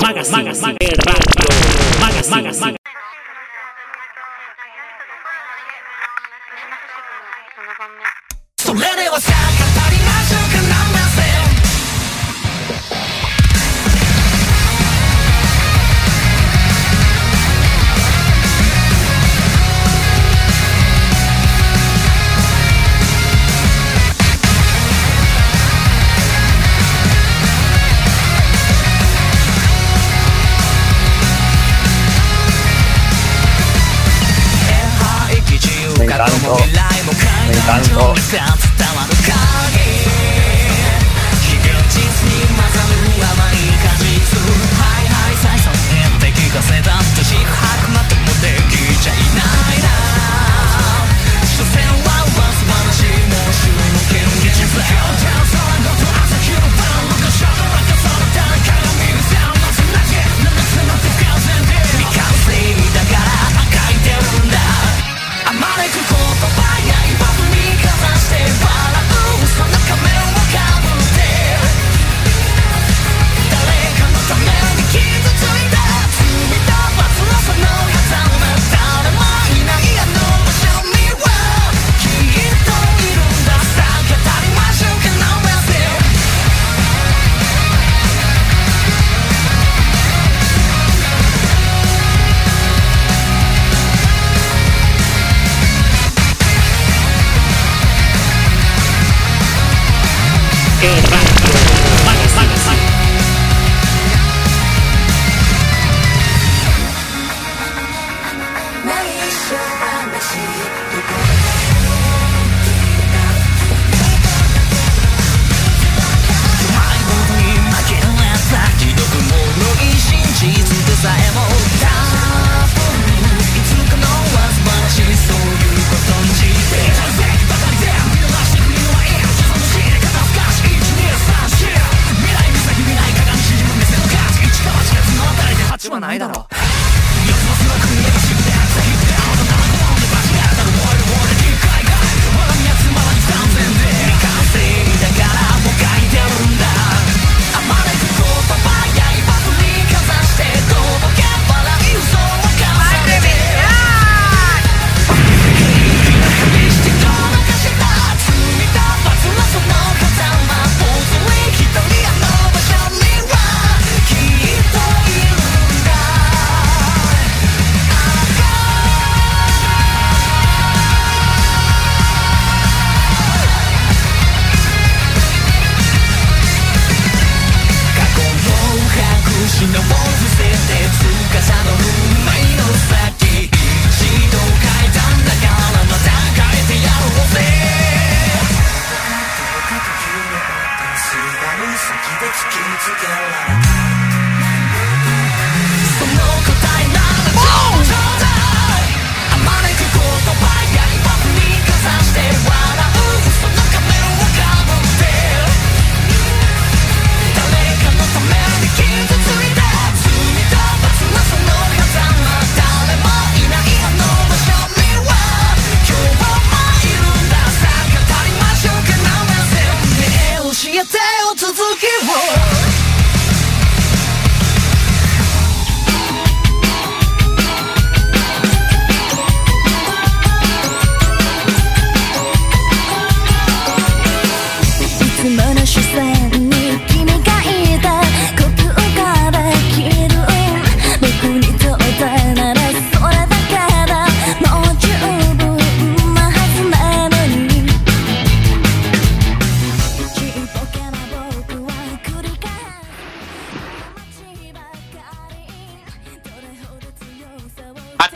Magas, magas, magas, encantó.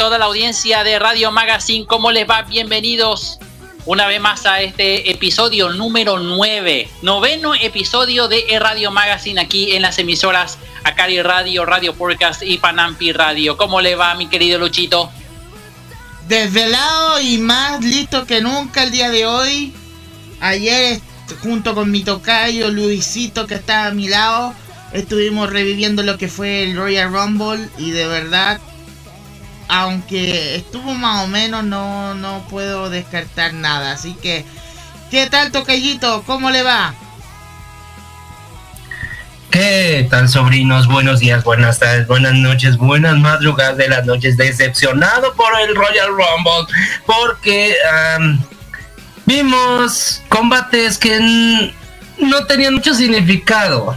Toda la audiencia de Radio Magazine, ¿cómo les va? Bienvenidos una vez más a este episodio número 9, noveno episodio de Radio Magazine aquí en las emisoras Acari Radio, Radio Podcast y Panampi Radio. ¿Cómo le va, mi querido Luchito? Desvelado y más listo que nunca el día de hoy. Ayer, junto con mi tocayo Luisito, que está a mi lado, estuvimos reviviendo lo que fue el Royal Rumble. Y de verdad, aunque estuvo más o menos, no, no puedo descartar nada. Así que, ¿qué tal, tocayito? ¿Cómo le va? ¿Qué tal, sobrinos? Buenos días, buenas tardes, buenas noches, buenas madrugadas de las noches. Decepcionado por el Royal Rumble porque vimos combates que no tenían mucho significado.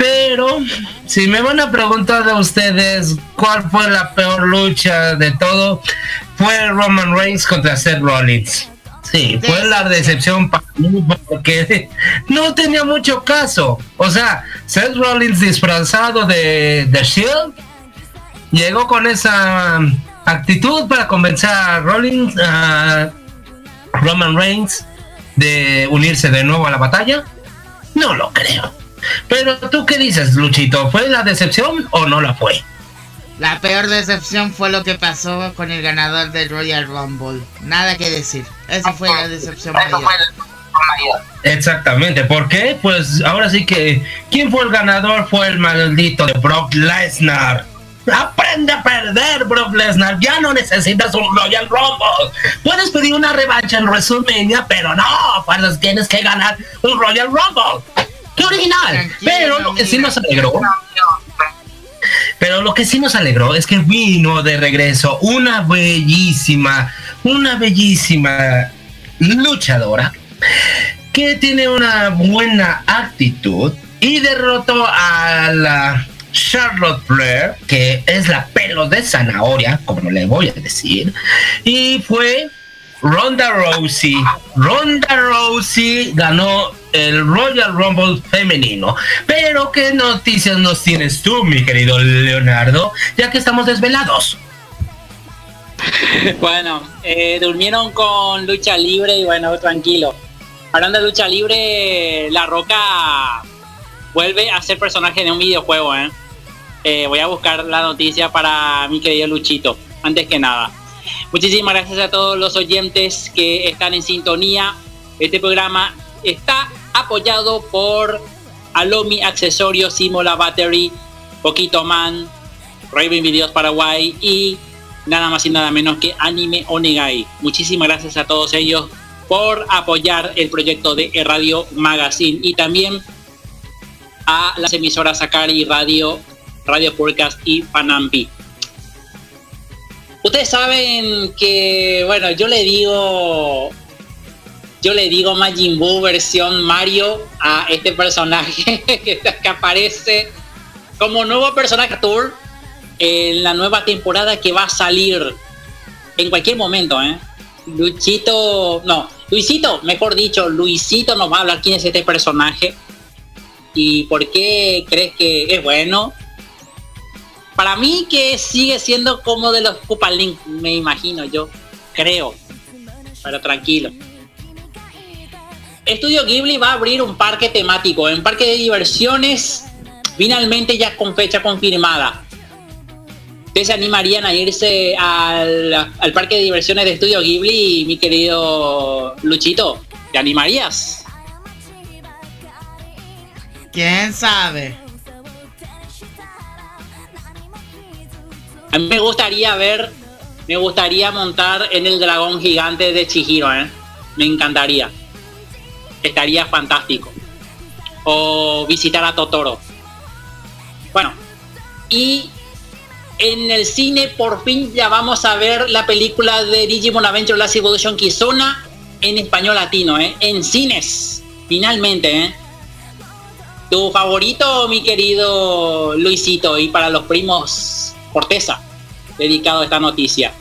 Pero si me van a preguntar a ustedes cuál fue la peor lucha de todo, fue Roman Reigns contra Seth Rollins. Sí, fue la decepción para mí porque no tenía mucho caso. O sea, Seth Rollins disfrazado de, de Shield llegó con esa actitud para convencer a Rollins, a Roman Reigns de unirse de nuevo a la batalla. No lo creo. Pero tú qué dices, Luchito, ¿fue la decepción o no la fue? La peor decepción fue lo que pasó con el ganador del Royal Rumble. Nada que decir. Esa fue la decepción mayor. Exactamente, ¿por qué? Pues ahora sí que ¿quién fue el ganador? Fue el maldito de Brock Lesnar. Aprende a perder, Brock Lesnar. Ya no necesitas un Royal Rumble. Puedes pedir una revancha en WrestleMania, pero no, pues tienes que ganar un Royal Rumble. ¡Qué original! pero lo que sí nos alegró. Pero lo que sí nos alegró es que vino de regreso una bellísima, una bellísima luchadora que tiene una buena actitud y derrotó a la Charlotte Flair, que es la pelo de zanahoria, como le voy a decir, y fue Ronda Rousey. Ronda Rousey ganó el Royal Rumble femenino. Pero ¿qué noticias nos tienes tú, mi querido Leonardo? Ya que estamos desvelados. bueno, eh, durmieron con lucha libre y bueno, tranquilo. Hablando de lucha libre, La Roca vuelve a ser personaje de un videojuego, ¿eh? Eh, voy a buscar la noticia para mi querido Luchito, antes que nada. Muchísimas gracias a todos los oyentes que están en sintonía. Este programa está apoyado por Alomi Accesorios, Simola Battery, Poquito Man, Raven Videos Paraguay y nada más y nada menos que Anime Onegai. Muchísimas gracias a todos ellos por apoyar el proyecto de Radio Magazine y también a las emisoras Akari Radio, Radio Podcast y Panampi. Ustedes saben que, bueno, yo le digo, yo le digo Majin Buu versión Mario a este personaje que, aparece como nuevo personaje tour en la nueva temporada que va a salir en cualquier momento, ¿eh? Luisito, no, Luisito, mejor dicho, Luisito nos va a hablar quién es este personaje y por qué crees que es bueno para mí que sigue siendo como de los Koopa me imagino yo, creo. Pero tranquilo. Estudio Ghibli va a abrir un parque temático, en parque de diversiones, finalmente ya con fecha confirmada. ¿Ustedes se animarían a irse al, al parque de diversiones de Estudio Ghibli, mi querido Luchito? ¿Te animarías? ¿Quién sabe? A mí me gustaría ver, me gustaría montar en el dragón gigante de Chihiro, ¿eh? Me encantaría. Estaría fantástico. O visitar a Totoro. Bueno, y en el cine por fin ya vamos a ver la película de Digimon Adventure Last Evolution Kizuna en español latino, ¿eh? En cines, finalmente, ¿eh? Tu favorito, mi querido Luisito, y para los primos Corteza, dedicado a esta noticia.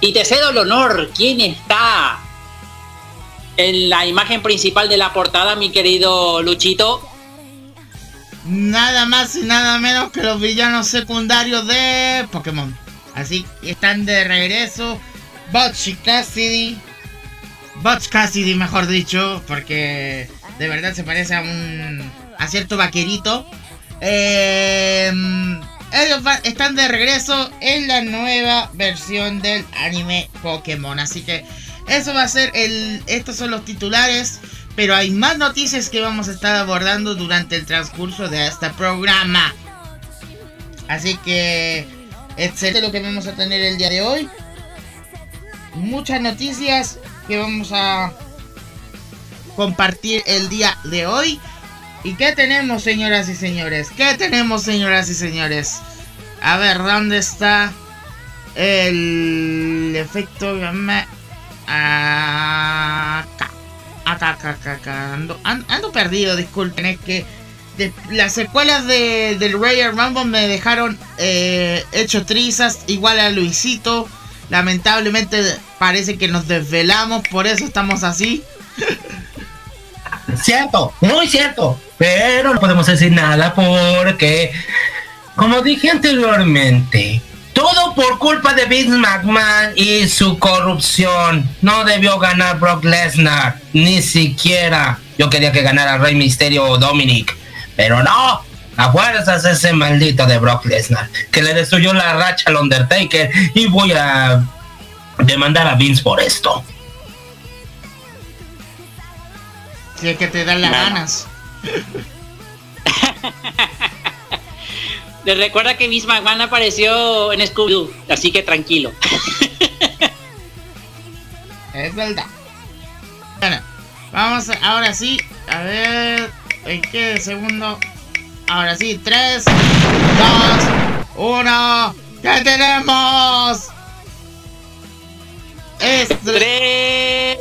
Y te cedo el honor, ¿quién está en la imagen principal de la portada, mi querido Luchito? Nada más y nada menos que los villanos secundarios de Pokémon. Así están de regreso. Butch y Cassidy. Butch Cassidy, mejor dicho, porque de verdad se parece a un. a cierto vaquerito. Eh, ellos están de regreso en la nueva versión del anime Pokémon. Así que eso va a ser el. Estos son los titulares. Pero hay más noticias que vamos a estar abordando durante el transcurso de este programa. Así que. Este es lo que vamos a tener el día de hoy. Muchas noticias que vamos a compartir el día de hoy. ¿Y qué tenemos, señoras y señores? ¿Qué tenemos, señoras y señores? A ver, ¿dónde está el efecto gamma? Acá. Acá, acá, acá. Ando, an- ando perdido, disculpen. Es que las secuelas de, del Royal Rumble me dejaron eh, hecho trizas, igual a Luisito. Lamentablemente parece que nos desvelamos, por eso estamos así. Cierto, muy cierto. Pero no podemos decir nada porque, como dije anteriormente, todo por culpa de Vince McMahon y su corrupción. No debió ganar Brock Lesnar, ni siquiera. Yo quería que ganara Rey Misterio o Dominic, pero no. A fuerzas ese maldito de Brock Lesnar, que le destruyó la racha al Undertaker y voy a demandar a Vince por esto. Si es que te dan las ganas. Les recuerda que Miss McMahon apareció en Scooby-Doo, así que tranquilo. Es verdad. Bueno, vamos a- ahora sí. A ver. ¿En qué segundo? Ahora sí. 3, 2, 1. ¿Qué tenemos? Esto. ¡Tren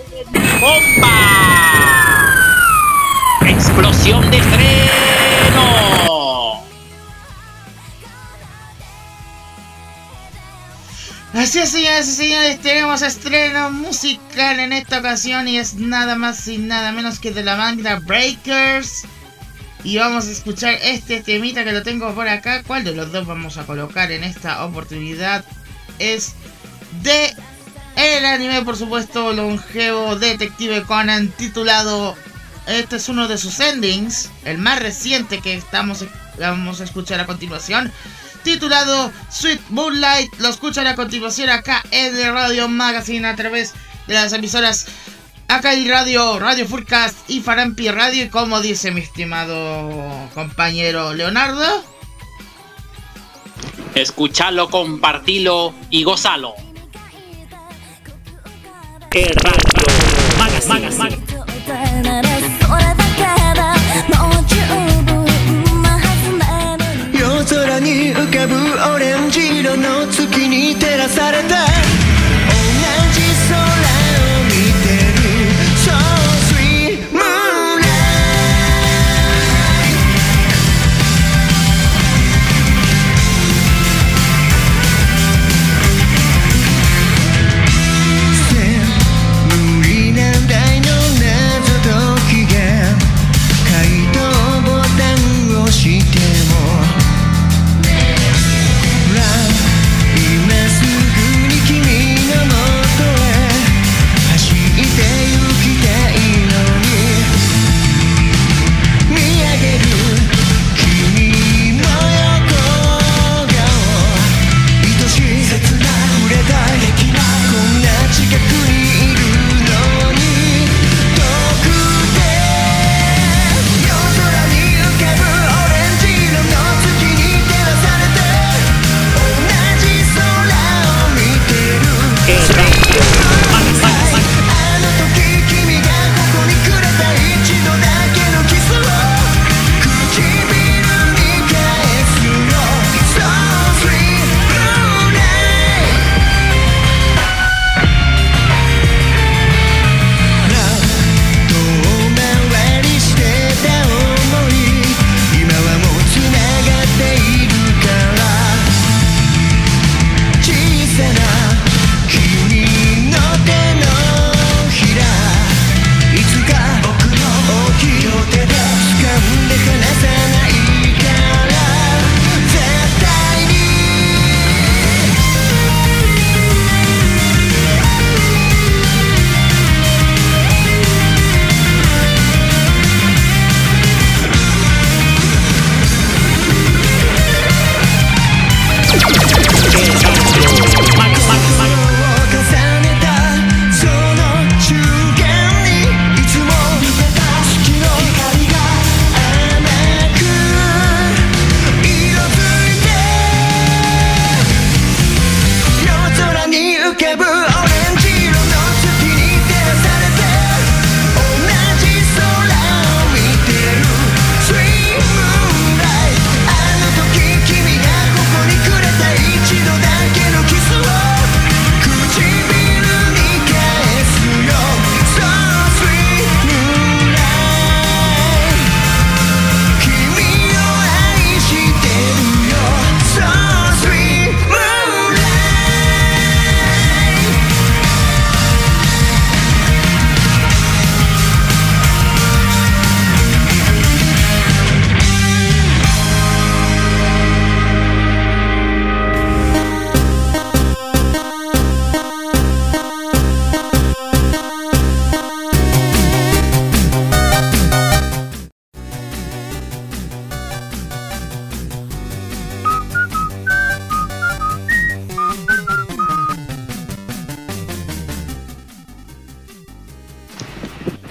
bomba! ¡Explosión de estreno! Así es, señoras y señores, tenemos estreno musical en esta ocasión y es nada más y nada menos que de la banda Breakers. Y vamos a escuchar este temita que lo tengo por acá. ¿Cuál de los dos vamos a colocar en esta oportunidad? Es de el anime, por supuesto, longevo Detective Conan titulado... Este es uno de sus endings, el más reciente que estamos vamos a escuchar a continuación titulado Sweet Moonlight. Lo escuchan a continuación acá en el Radio Magazine a través de las emisoras Acai Radio, Radio Forecast y Farampi Radio. Y como dice mi estimado compañero Leonardo, Escuchalo, compartilo y gozalo. El Radio Magazine. Magazine. 夜空に浮かぶオレンジ色の月に照らされて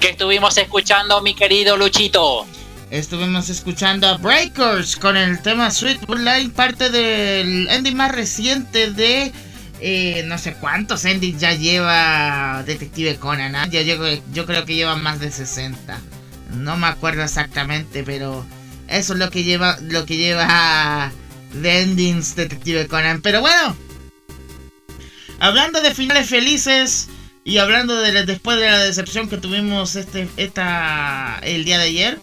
¿Qué estuvimos escuchando, mi querido Luchito? Estuvimos escuchando a Breakers con el tema Sweet Line, parte del ending más reciente de eh, no sé cuántos endings ya lleva Detective Conan. ¿ah? Ya yo, yo creo que lleva más de 60. No me acuerdo exactamente, pero eso es lo que lleva lo que lleva de endings Detective Conan. Pero bueno, hablando de finales felices y hablando de después de la decepción que tuvimos este esta el día de ayer.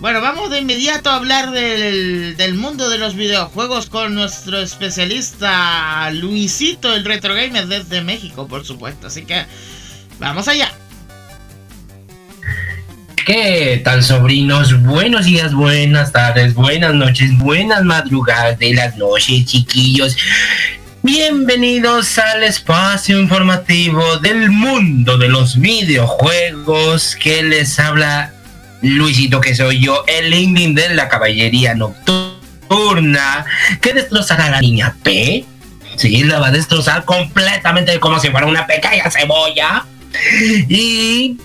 Bueno, vamos de inmediato a hablar del, del mundo de los videojuegos con nuestro especialista Luisito, el Retro Gamer desde México, por supuesto. Así que vamos allá. ¿Qué tal, sobrinos? Buenos días, buenas tardes, buenas noches, buenas madrugadas de las noches, chiquillos. Bienvenidos al espacio informativo del mundo de los videojuegos que les habla Luisito, que soy yo, el ending de la caballería nocturna que destrozará a la niña P. Sí, la va a destrozar completamente como si fuera una pequeña cebolla. Y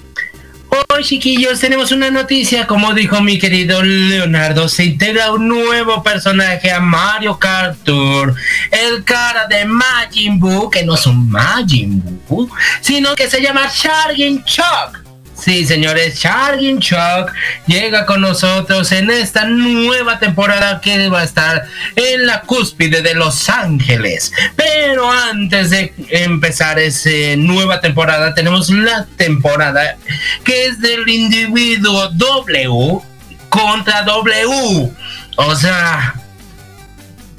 Hoy, chiquillos, tenemos una noticia. Como dijo mi querido Leonardo, se integra un nuevo personaje a Mario Kart Tour. El cara de Majin Buu, que no es un Majin Buu, sino que se llama Chargin Chuck. Sí, señores, Chargin Chuck llega con nosotros en esta nueva temporada que va a estar en la cúspide de Los Ángeles. Pero antes de empezar esa nueva temporada, tenemos la temporada que es del individuo W contra W. O sea,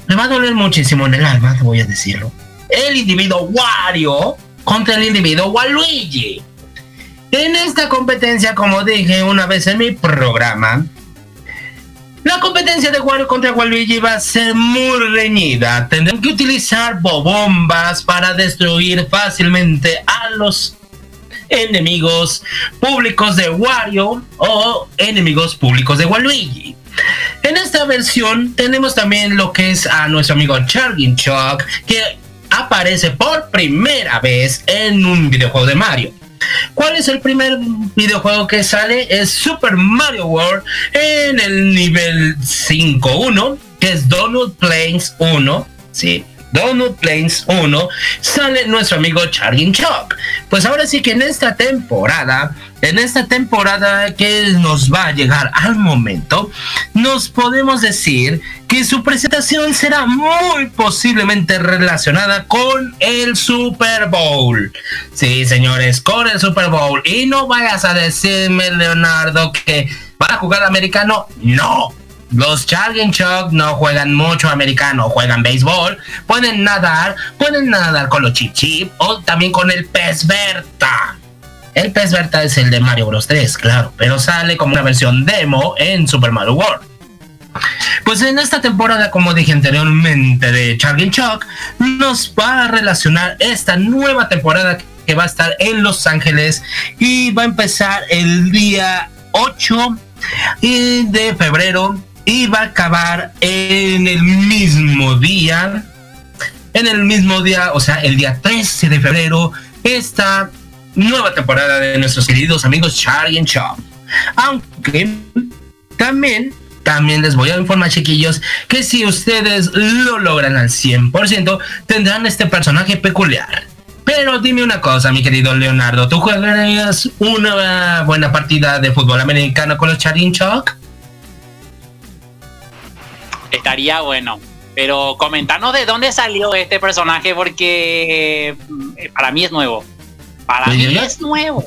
me va a doler muchísimo en el alma, voy a decirlo. El individuo Wario contra el individuo Waluigi. En esta competencia, como dije una vez en mi programa, la competencia de Wario contra Waluigi va a ser muy reñida. Tendrán que utilizar bombas para destruir fácilmente a los enemigos públicos de Wario o enemigos públicos de Waluigi. En esta versión tenemos también lo que es a nuestro amigo Chargin Chuck que aparece por primera vez en un videojuego de Mario. ¿Cuál es el primer videojuego que sale? Es Super Mario World en el nivel 5.1, que es Donut Plains 1. Sí, Donut Plains 1 sale nuestro amigo Chargin Chuck. Pues ahora sí que en esta temporada, en esta temporada que nos va a llegar al momento, nos podemos decir que su presentación será muy posiblemente relacionada con el Super Bowl. Sí, señores, con el Super Bowl. Y no vayas a decirme, Leonardo, que van a jugar americano. No. Los Chargin Chuck no juegan mucho americano, juegan béisbol, pueden nadar, pueden nadar con los Chip Chip o también con el pez Berta. El pez Berta es el de Mario Bros 3, claro, pero sale como una versión demo en Super Mario World. Pues en esta temporada, como dije anteriormente, de Chargin Chuck, nos va a relacionar esta nueva temporada que va a estar en Los Ángeles y va a empezar el día 8 de febrero y va a acabar en el mismo día. En el mismo día, o sea, el día 13 de febrero, esta nueva temporada de nuestros queridos amigos Charlie and Chop. Aunque también, también les voy a informar, chiquillos, que si ustedes lo logran al 100%, tendrán este personaje peculiar. Pero dime una cosa, mi querido Leonardo, ¿tú jugarías una buena partida de fútbol americano con los Charlie and Chuck? Estaría bueno. Pero comentanos de dónde salió este personaje porque eh, para mí es nuevo. Para Pues mí yo ya- es nuevo.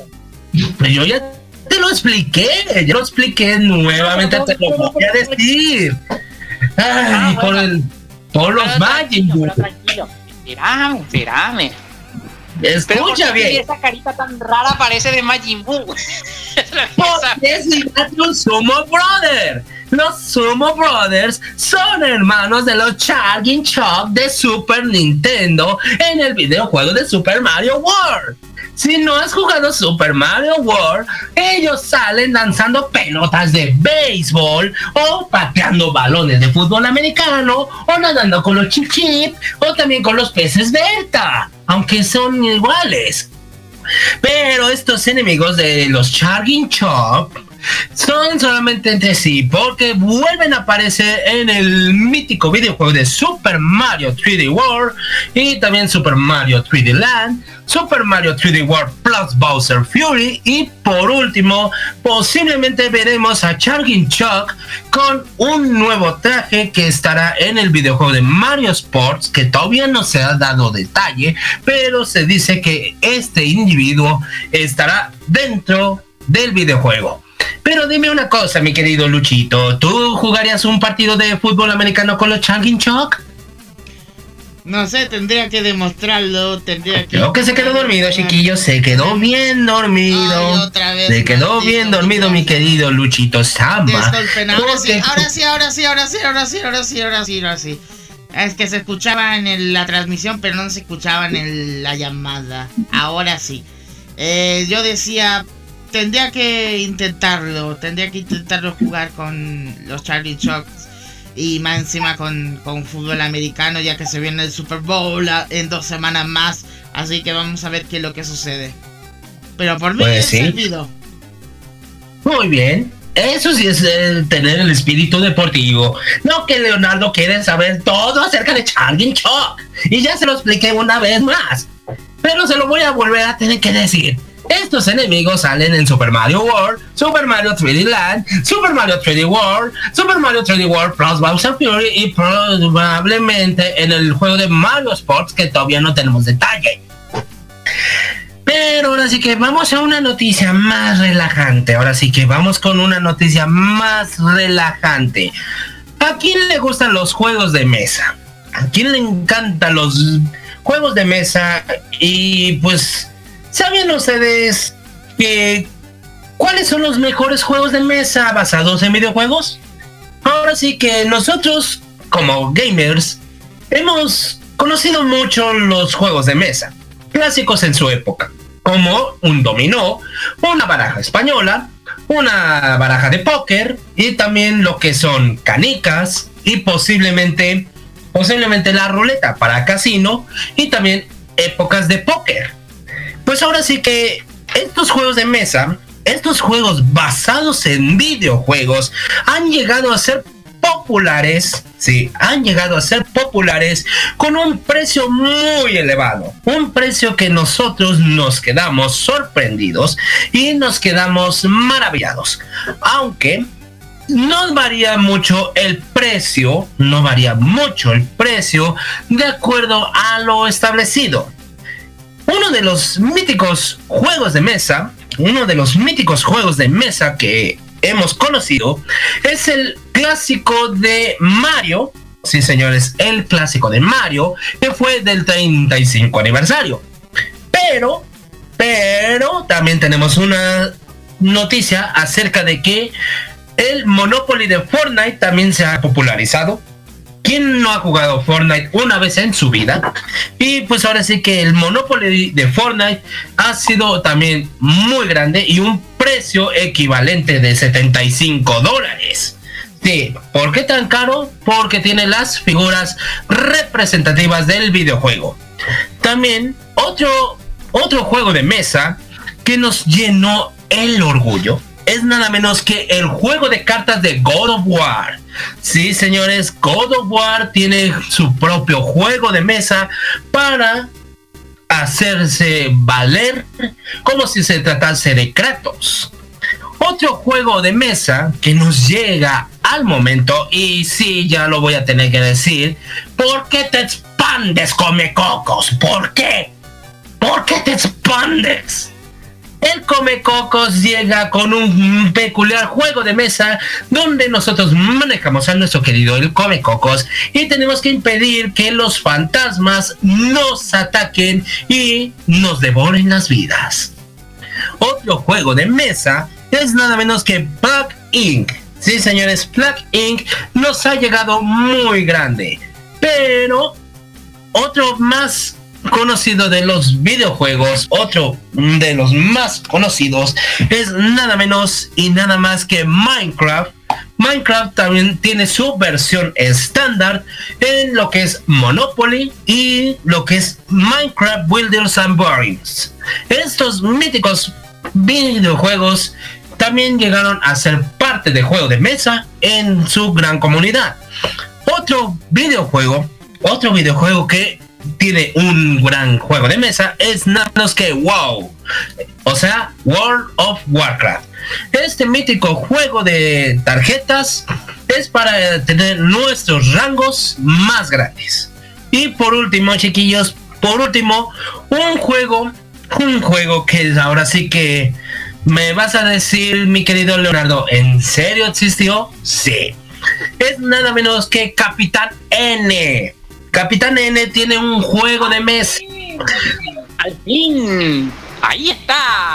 Pues yo ya te lo expliqué, ya lo expliqué nuevamente, te lo voy a decir. Ay, Ah, por, el, por los tranquilo. Espérame, espérame. Escucha ¿por qué bien. esa carita tan rara parece de Majin Buu. Porque es Sumo Brother. Los Sumo Brothers son hermanos de los Charging Chuck de Super Nintendo en el videojuego de Super Mario World. Si no has jugado Super Mario World, ellos salen lanzando pelotas de béisbol o pateando balones de fútbol americano o nadando con los chip o también con los peces Berta, aunque son iguales. Pero estos enemigos de los Charging Chop son solamente entre sí porque vuelven a aparecer en el mítico videojuego de Super Mario 3D World y también Super Mario 3D Land, Super Mario 3D World Plus Bowser Fury y por último posiblemente veremos a Charging Chuck con un nuevo traje que estará en el videojuego de Mario Sports que todavía no se ha dado detalle pero se dice que este individuo estará dentro del videojuego. Pero dime una cosa, mi querido Luchito, ¿tú jugarías un partido de fútbol americano con los Changin Chuck? No sé, tendría que demostrarlo, tendría que... Creo que se quedó dormido, chiquillo, se quedó bien Ay, dormido. otra vez, Se quedó maldito bien dormido, mi querido Luchito Samba. Disculpen, ahora sí, ahora sí, ahora sí, ahora sí, ahora sí, ahora sí, ahora sí, ahora sí. Es que se escuchaba en el- la transmisión, pero no se escuchaba en el- la llamada. Ahora sí. Eh, yo decía, tendría que intentarlo, tendría que intentarlo jugar con los Charlie Chucks y más encima con, con fútbol americano, ya que se viene el Super Bowl a- en dos semanas más. Así que vamos a ver qué es lo que sucede. Pero por mí Pues es sí. servido. Muy bien. Eso sí es eh, tener el espíritu deportivo. No que Leonardo quiere saber todo acerca de Charging Chuck. Y ya se lo expliqué una vez más. Pero se lo voy a volver a tener que decir. Estos enemigos salen en Super Mario World, Super Mario 3D Land, Super Mario 3D World, Super Mario 3D World Plus Bowser Fury y probablemente en el juego de Mario Sports que todavía no tenemos detalle. Pero ahora sí que vamos a una noticia más relajante. Ahora sí que vamos con una noticia más relajante. ¿A quién le gustan los juegos de mesa? ¿A quién le encantan los juegos de mesa? Y pues, ¿saben ustedes que cuáles son los mejores juegos de mesa basados en videojuegos? Ahora sí que nosotros, como gamers, hemos conocido mucho los juegos de mesa, clásicos en su época, como un dominó, una baraja española, una baraja de póker y también lo que son canicas y posiblemente posiblemente la ruleta para casino y también épocas de póker. Pues ahora sí que estos juegos de mesa, estos juegos basados en videojuegos han llegado a ser populares, sí, han llegado a ser populares con un precio muy elevado, un precio que nosotros nos quedamos sorprendidos y nos quedamos maravillados, aunque no varía mucho el precio, no varía mucho el precio de acuerdo a lo establecido. Uno de los míticos juegos de mesa, uno de los míticos juegos de mesa que hemos conocido es el clásico de Mario. Sí, señores, el clásico de Mario que fue del 35 aniversario. Pero, pero también tenemos una noticia acerca de que el Monopoly de Fortnite también se ha popularizado. ¿Quién no ha jugado Fortnite una vez en su vida? Y pues ahora sí que el Monopoly de Fortnite ha sido también muy grande y un precio equivalente de 75 dólares. Sí, ¿por qué tan caro? Porque tiene las figuras representativas del videojuego. También otro, otro juego de mesa que nos llenó el orgullo es nada menos que el juego de cartas de God of War. Sí, señores, God of War tiene su propio juego de mesa para hacerse valer como si se tratase de Kratos. Otro juego de mesa que nos llega al momento, y sí, ya lo voy a tener que decir, ¿por qué te expandes, come cocos? ¿Por qué? ¿Por qué te expandes? El Come Cocos llega con un peculiar juego de mesa donde nosotros manejamos a nuestro querido el Come Cocos y tenemos que impedir que los fantasmas nos ataquen y nos devoren las vidas. Otro juego de mesa es nada menos que Black Ink. Sí, señores, Black Ink nos ha llegado muy grande, pero otro más conocido de los videojuegos, otro de los más conocidos, es nada menos y nada más que Minecraft Minecraft también tiene su versión estándar en lo que es Monopoly y lo que es Minecraft Builders and Barons. Estos míticos videojuegos también llegaron a ser parte de juego de mesa en su gran comunidad. Otro videojuego, otro videojuego que tiene un gran juego de mesa es nada menos que WoW, o sea, World of Warcraft. Este mítico juego de tarjetas es para tener nuestros rangos más grandes. Y por último, chiquillos, por último, un juego, un juego que ahora sí que me vas a decir, mi querido Leonardo, ¿en serio existió? Sí. Es nada menos que Capitán N. Capitán N tiene un juego de mesa. Al fin. Ahí está.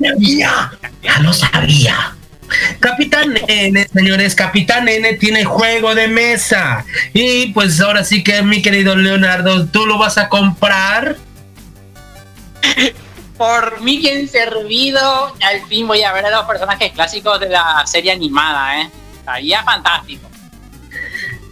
sabía, ya lo sabía. Capitán N, señores, Capitán N tiene juego de mesa. Y pues ahora sí que mi querido Leonardo, ¿tú lo vas a comprar? Por mí bien servido, al fin voy a ver a los personajes clásicos de la serie animada, ¿eh? Estaría fantástico.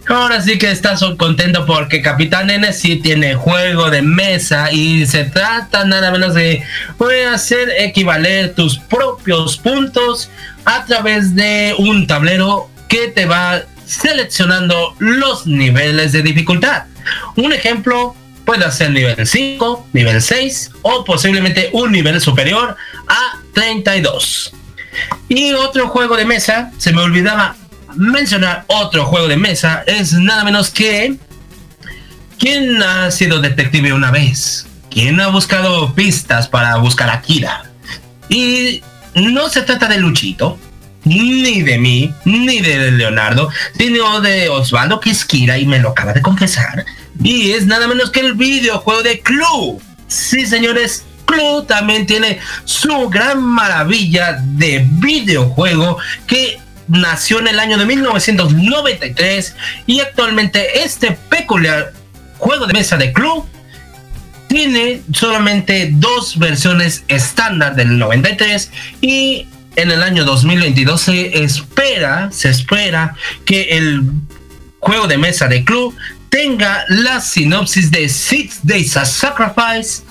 Ahora sí que estás contento porque Capitán N sí tiene juego de mesa y se trata nada menos de voy a hacer equivaler tus propios puntos a través de un tablero que te va seleccionando los niveles de dificultad. Un ejemplo puede ser nivel 5, nivel 6 o posiblemente un nivel superior a 32. Y otro juego de mesa, se me olvidaba mencionar otro juego de mesa, es nada menos que... ¿Quién ha sido detective una vez? ¿Quién ha buscado pistas para buscar a Kira? Y no se trata de Luchito, ni de mí, ni de Leonardo, sino de Osvaldo que es Kira y me lo acaba de confesar. Y es nada menos que el videojuego de Clue. Sí, señores, Clue también tiene su gran maravilla de videojuego que nació en el año de 1993 y actualmente este peculiar juego de mesa de Clue tiene solamente dos versiones estándar del 93 y en el año 2022 se espera, se espera que el juego de mesa de Clue tenga la sinopsis de Six Days a Sacrifice,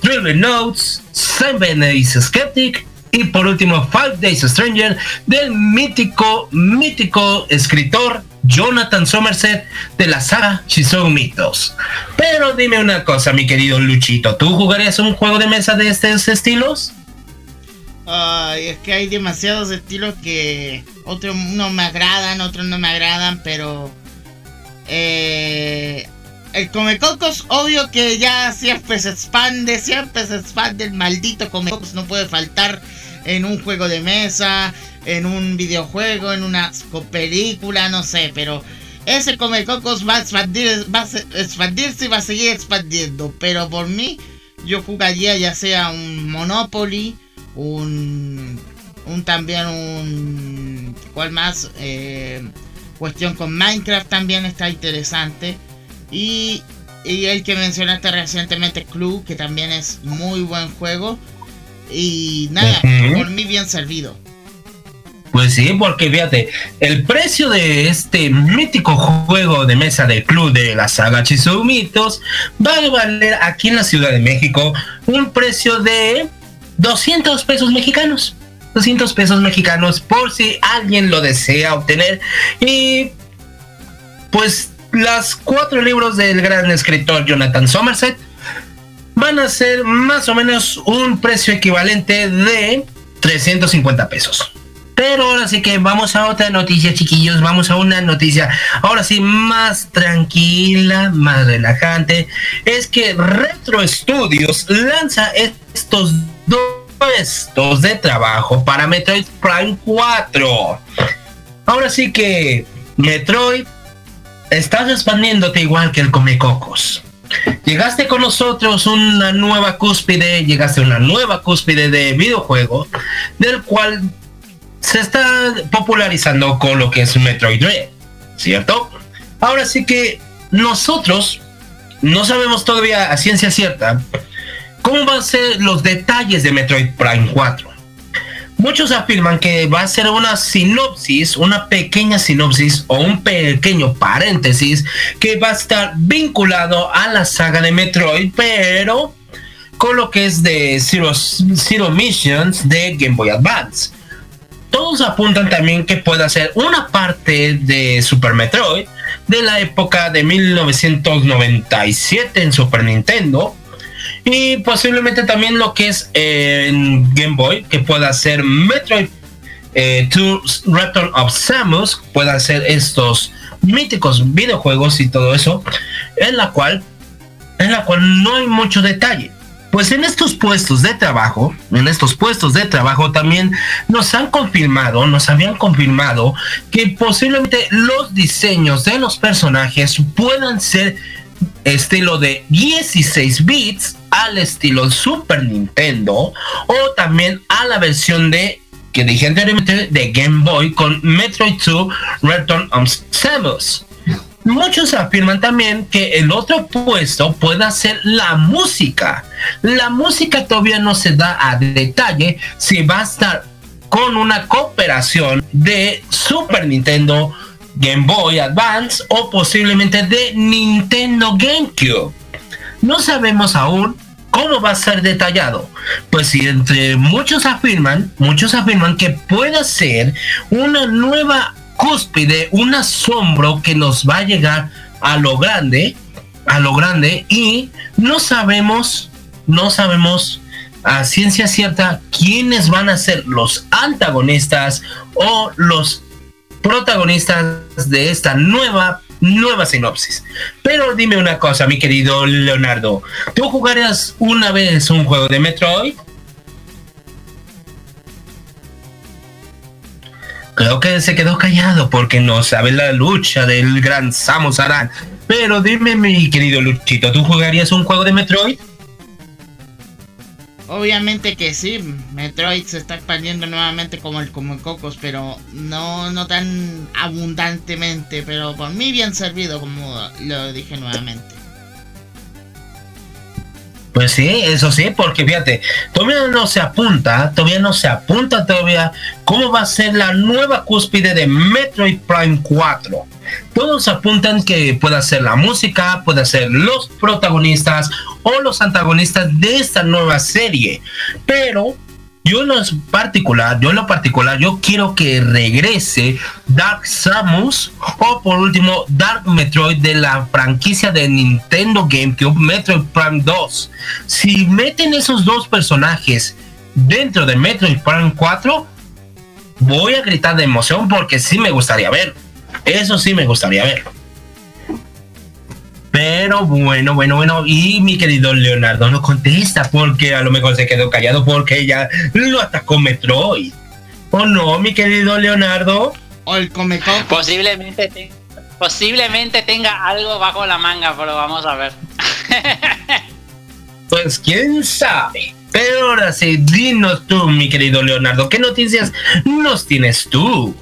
Thriller Notes, Seven Days Skeptic y por último Five Days Stranger del mítico, mítico escritor Jonathan Somerset de la saga Shizou Mitos. Pero dime una cosa, mi querido Luchito, ¿tú jugarías un juego de mesa de estos estilos? Ay, es que hay demasiados estilos que otros unos me agradan, otros no me agradan, pero eh, el Comecocos, obvio que ya siempre se expande, siempre se expande el maldito Comecocos, no puede faltar en un juego de mesa, en un videojuego, en una película, no sé, pero ese Comecocos va a expandir, va a se- expandirse y va a seguir expandiendo, pero por mí yo jugaría ya sea un Monopoly, un, un también un, ¿cuál más? Eh, cuestión con Minecraft también está interesante. Y, y el que mencionaste recientemente, Clue, que también es muy buen juego. Y nada, por mí bien servido. Pues sí, porque fíjate, el precio de este mítico juego de mesa de club de la saga Chizou Mitos va a valer aquí en la Ciudad de México un precio de 200 pesos mexicanos. 200 pesos mexicanos por si alguien lo desea obtener. Y pues las cuatro libros del gran escritor Jonathan Somerset van a ser más o menos un precio equivalente de 350 pesos. Pero ahora sí que vamos a otra noticia, chiquillos. Vamos a una noticia, ahora sí, más tranquila, más relajante. Es que Retro Studios lanza estos dos puestos de trabajo para Metroid Prime 4. Ahora sí que Metroid estás expandiéndote igual que el Comecocos. Llegaste con nosotros una nueva cúspide, llegaste una nueva cúspide de videojuego, del cual se está popularizando con lo que es Metroid Dread, ¿cierto? Ahora sí que nosotros no sabemos todavía a ciencia cierta cómo van a ser los detalles de Metroid Prime 4. Muchos afirman que va a ser una sinopsis, una pequeña sinopsis o un pequeño paréntesis que va a estar vinculado a la saga de Metroid, pero con lo que es de Zero, Zero Missions de Game Boy Advance. Todos apuntan también que pueda ser una parte de Super Metroid de la época de 1997 en Super Nintendo y posiblemente también lo que es eh, en Game Boy, que pueda ser Metroid eh, 2 Return of Samus, puedan ser estos míticos videojuegos y todo eso, en la cual, en la cual no hay mucho detalle. Pues en estos puestos de trabajo, en estos puestos de trabajo también nos han confirmado, nos habían confirmado que posiblemente los diseños de los personajes puedan ser estilo de 16 bits al estilo Super Nintendo o también a la versión de que dije anteriormente de Game Boy con Metroid 2 Return of Samus. Muchos afirman también que el otro puesto pueda ser la música. La música todavía no se da a detalle si va a estar con una cooperación de Super Nintendo, Game Boy Advance o posiblemente de Nintendo GameCube. No sabemos aún cómo va a ser detallado. Pues si entre muchos afirman, muchos afirman que pueda ser una nueva cúspide, un asombro que nos va a llegar a lo grande, a lo grande y no sabemos, no sabemos a ciencia cierta quiénes van a ser los antagonistas o los protagonistas de esta nueva nueva sinopsis. Pero dime una cosa, mi querido Leonardo, ¿tú jugarías una vez un juego de Metroid? Creo que se quedó callado porque no sabe la lucha del gran Samus Aran. Pero dime, mi querido Luchito, ¿tú jugarías un juego de Metroid? Obviamente que sí, Metroid se está expandiendo nuevamente como el como el cocos, pero no, no tan abundantemente, pero por mí bien servido, como lo dije nuevamente. Pues sí, eso sí, porque fíjate, todavía no se apunta, todavía no se apunta todavía cómo va a ser la nueva cúspide de Metroid Prime 4. Todos apuntan que pueda ser la música, puede ser los protagonistas o los antagonistas de esta nueva serie. Pero yo en lo particular, yo en lo particular, yo quiero que regrese Dark Samus o por último Dark Metroid de la franquicia de Nintendo GameCube Metroid Prime 2. Si meten esos dos personajes dentro de Metroid Prime 4, voy a gritar de emoción porque sí me gustaría ver. Eso sí me gustaría ver. Pero bueno, bueno, bueno. Y mi querido Leonardo no contesta porque a lo mejor se quedó callado porque ella lo atacó Metroid. ¿O no, mi querido Leonardo? O el Comecoco. Posiblemente, te- posiblemente tenga algo bajo la manga, pero vamos a ver. Pues quién sabe. Pero ahora sí, dinos tú, mi querido Leonardo, ¿qué noticias nos tienes tú?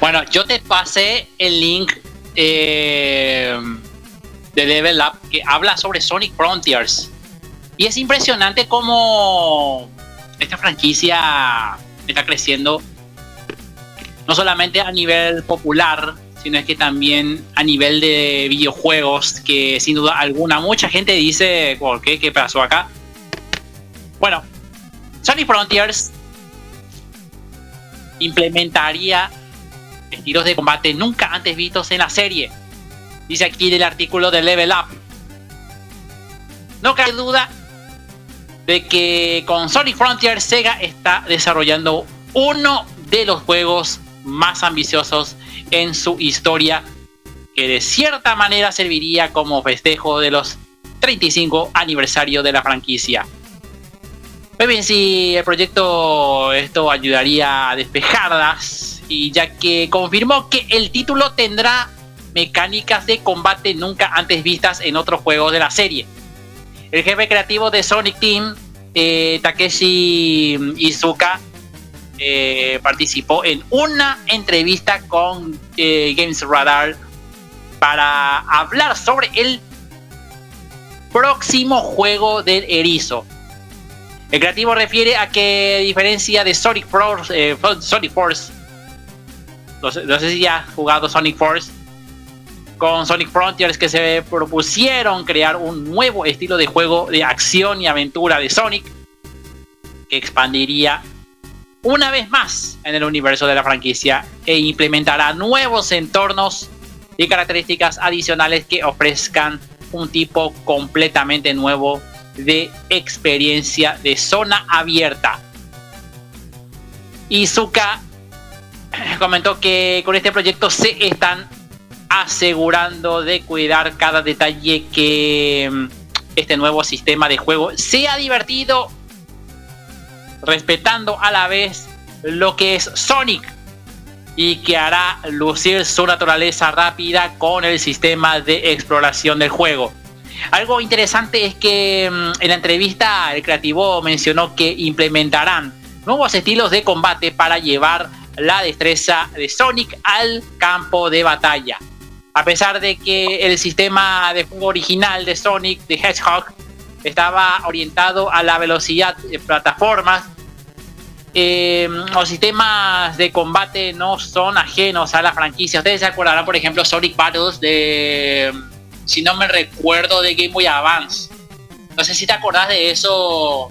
Bueno, yo te pasé el link eh, de Level Up que habla sobre Sonic Frontiers. Y es impresionante cómo esta franquicia está creciendo, no solamente a nivel popular, sino es que también a nivel de videojuegos, que sin duda alguna mucha gente dice, ¿por qué? ¿Qué pasó acá? Bueno, Sonic Frontiers implementaría estilos de combate nunca antes vistos en la serie. Dice aquí del artículo de Level Up. No cabe duda de que con Sonic Frontier Sega está desarrollando uno de los juegos más ambiciosos en su historia que de cierta manera serviría como festejo de los 35 aniversario de la franquicia. Muy bien, si el proyecto esto ayudaría a despejarlas y ya que confirmó que el título tendrá mecánicas de combate nunca antes vistas en otros juegos de la serie. El jefe creativo de Sonic Team, eh, Takeshi Izuka, eh, participó en una entrevista con eh, Games Radar para hablar sobre el próximo juego del erizo. El creativo refiere a que, a diferencia de Sonic Sonic Force, no sé, si ya has jugado Sonic Force, con Sonic Frontiers que se propusieron crear un nuevo estilo de juego de acción y aventura de Sonic que expandiría una vez más en el universo de la franquicia e implementará nuevos entornos y características adicionales que ofrezcan un tipo completamente nuevo de experiencia de zona abierta. Izuka comentó que con este proyecto se están asegurando de cuidar cada detalle que mm, este nuevo sistema de juego sea divertido, respetando a la vez lo que es Sonic y que hará lucir su naturaleza rápida con el sistema de exploración del juego. Algo interesante es que mm, en la entrevista el creativo mencionó que implementarán nuevos estilos de combate para llevar la destreza de Sonic al campo de batalla. A pesar de que el sistema de juego original de Sonic de Hedgehog estaba orientado a la velocidad de plataformas, eh, los sistemas de combate no son ajenos a la franquicia. Ustedes se acordarán, por ejemplo, Sonic Battles de, si no me recuerdo, de Game Boy Advance. No sé si te acordás de eso,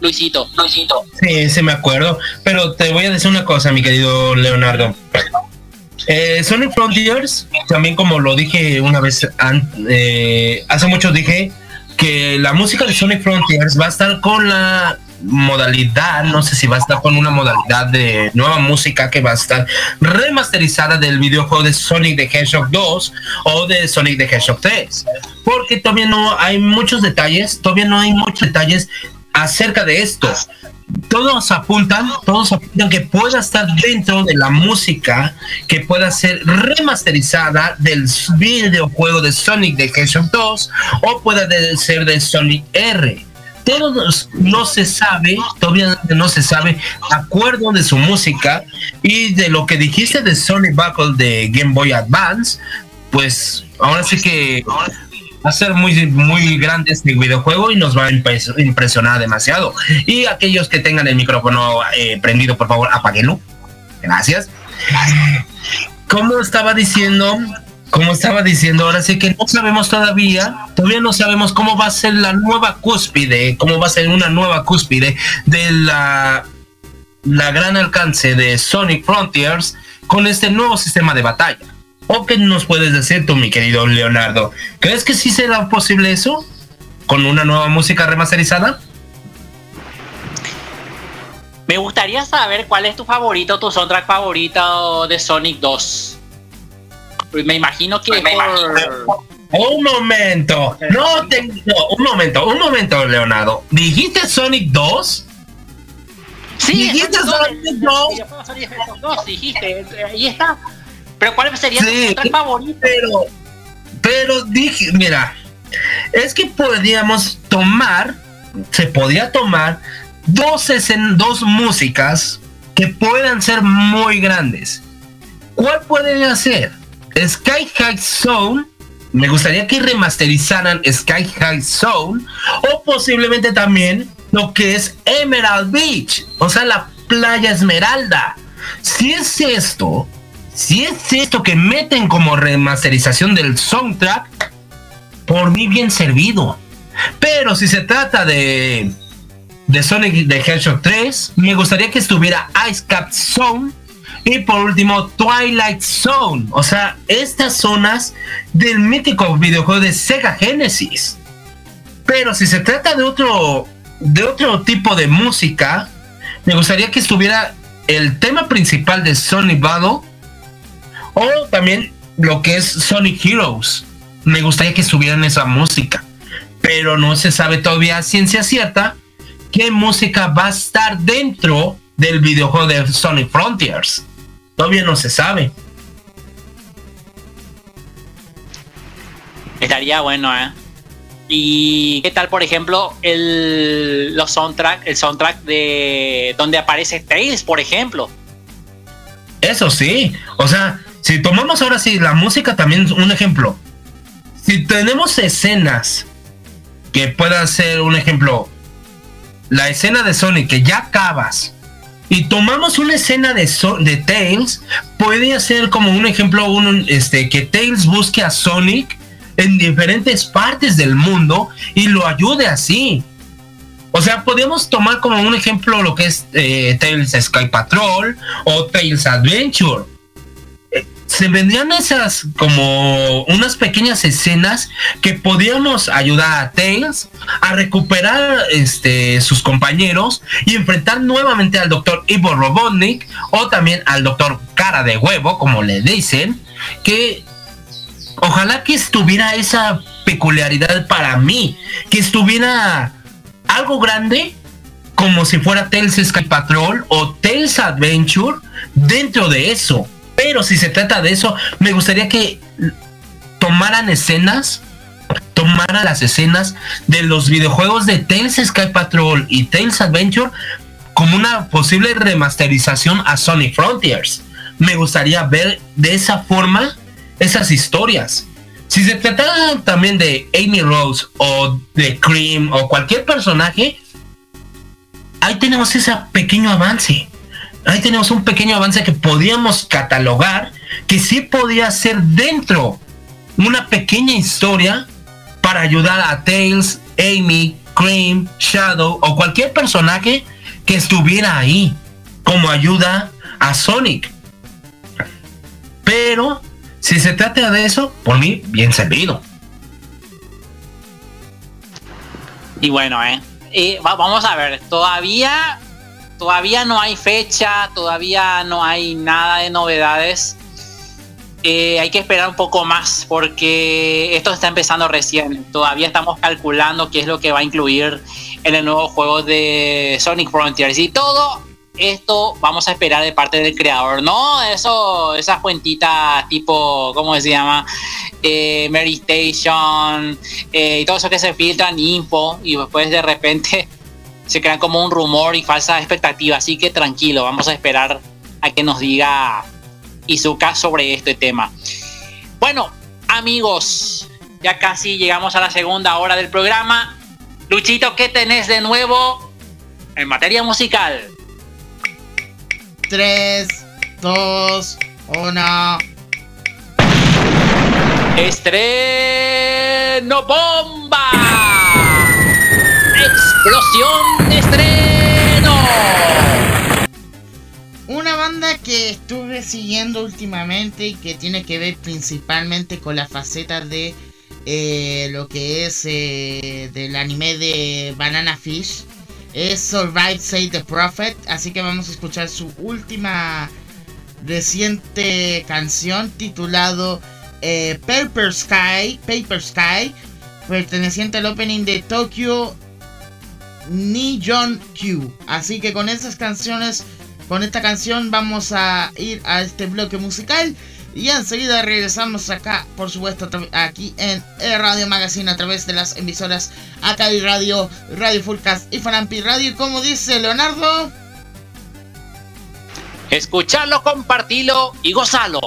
Luisito. Luisito. Sí, sí me acuerdo. Pero te voy a decir una cosa, mi querido Leonardo. Eh, Sonic Frontiers, también como lo dije una vez, eh, hace mucho dije que la música de Sonic Frontiers va a estar con la modalidad, no sé si va a estar con una modalidad de nueva música que va a estar remasterizada del videojuego de Sonic the Hedgehog 2 o de Sonic the Hedgehog 3. Porque todavía no hay muchos detalles, todavía no hay muchos detalles acerca de esto. Todos apuntan, todos apuntan que pueda estar dentro de la música que pueda ser remasterizada del videojuego de Sonic the Hedgehog 2 o pueda de- ser de Sonic R. Todos no se sabe, todavía no se sabe, acuerdo de su música y de lo que dijiste de Sonic Battle de Game Boy Advance, pues ahora sí que va a ser muy, muy grande este videojuego y nos va a impres- impresionar demasiado. Y aquellos que tengan el micrófono eh, prendido, por favor, apáguenlo. Gracias. Como estaba diciendo, como estaba diciendo, ahora sí que no sabemos todavía, todavía no sabemos cómo va a ser la nueva cúspide, cómo va a ser una nueva cúspide de la, la gran alcance de Sonic Frontiers con este nuevo sistema de batalla. ¿O qué nos puedes decir tú, mi querido Leonardo? ¿Crees que sí será posible eso? ¿Con una nueva música remasterizada? Me gustaría saber cuál es tu favorito, tu soundtrack favorito de Sonic 2. Me imagino que por... Un momento, no te, no, un momento, un momento, Leonardo. ¿Dijiste Sonic 2? Sí, ¿Dijiste Sonic Sonic 2? dos? Sonic 2, dijiste. Ahí está. Pero ¿cuál sería tu Sí. soundtrack favorito? Pero, pero dije, mira, es que podríamos tomar, se podía tomar dos, escen- dos músicas que puedan ser muy grandes. ¿Cuál pueden ser? Sky High Zone. Me gustaría que remasterizaran Sky High Zone. O posiblemente también lo que es Emerald Beach. O sea, la playa Esmeralda. Si es esto, si es esto que meten como remasterización del soundtrack, por mí bien servido. Pero si se trata de de Sonic the Hedgehog 3, me gustaría que estuviera Ice Cap Zone y por último Twilight Zone, o sea, estas zonas del mítico videojuego de Sega Genesis. Pero si se trata de otro de otro tipo de música, me gustaría que estuviera el tema principal de Sonic Battle o también lo que es Sonic Heroes. Me gustaría que estuvieran esa música, pero no se sabe todavía a ciencia cierta qué música va a estar dentro del videojuego de Sonic Frontiers. Todavía no se sabe. Estaría bueno, ¿eh? ¿Y qué tal, por ejemplo, el, los soundtrack, el soundtrack de donde aparece Tails, por ejemplo? Eso sí, o sea, si tomamos ahora sí la música también un ejemplo. Si tenemos escenas que puedan ser un ejemplo la escena de Sonic que ya acabas y tomamos una escena de, de Tails, puede ser como un ejemplo un, este, que Tails busque a Sonic en diferentes partes del mundo y lo ayude así. O sea, podemos tomar como un ejemplo lo que es eh, Tails Sky Patrol o Tails Adventure. Se vendrían esas como unas pequeñas escenas que podíamos ayudar a Tails a recuperar este, sus compañeros y enfrentar nuevamente al Dr. Ivo Robotnik o también al Dr. Cara de Huevo, como le dicen, que ojalá que estuviera esa peculiaridad para mí, que estuviera algo grande como si fuera Tales Sky Patrol o Tales Adventure dentro de eso. Pero si se trata de eso, me gustaría que tomaran escenas, tomaran las escenas de los videojuegos de Tales Sky Patrol y Tales Adventure como una posible remasterización a Sonic Frontiers. Me gustaría ver de esa forma esas historias. Si se tratara también de Amy Rose o de Cream o cualquier personaje, ahí tenemos ese pequeño avance. Ahí tenemos un pequeño avance que podíamos catalogar, que sí podía ser dentro una pequeña historia para ayudar a Tails, Amy, Cream, Shadow o cualquier personaje que estuviera ahí como ayuda a Sonic. Pero si se trata de eso, por mí, bien servido. Y bueno, eh, eh, va- vamos a ver, todavía, todavía no hay fecha, todavía no hay nada de novedades. Eh, hay que esperar un poco más porque esto está empezando recién. Todavía estamos calculando qué es lo que va a incluir en el nuevo juego de Sonic Frontiers y todo esto vamos a esperar de parte del creador, no eso, esas cuentitas tipo, ¿cómo se llama? Eh, eh, y todo eso que se filtran info y después de repente se crean como un rumor y falsa expectativa. Así que tranquilo, vamos a esperar a que nos diga Izuka sobre este tema. Bueno, amigos, ya casi llegamos a la segunda hora del programa. Luchito, ¿qué tenés de nuevo en materia musical? 3, 2, 1. Estreno bomba. De estreno. Una banda que estuve siguiendo últimamente y que tiene que ver principalmente con la faceta de eh, lo que es eh, del anime de Banana Fish es Survive Say the Prophet. Así que vamos a escuchar su última reciente canción titulado eh, Paper Sky, Paper Sky, perteneciente al opening de Tokyo Nihon Q. Así que con esas canciones, con esta canción vamos a ir a este bloque musical y enseguida regresamos acá, por supuesto, aquí en Radio Magazine a través de las emisoras Academy Radio, Radio Fullcast y Fanampi Radio. Y como dice Leonardo, Escucharlo, compartilo y gozalo.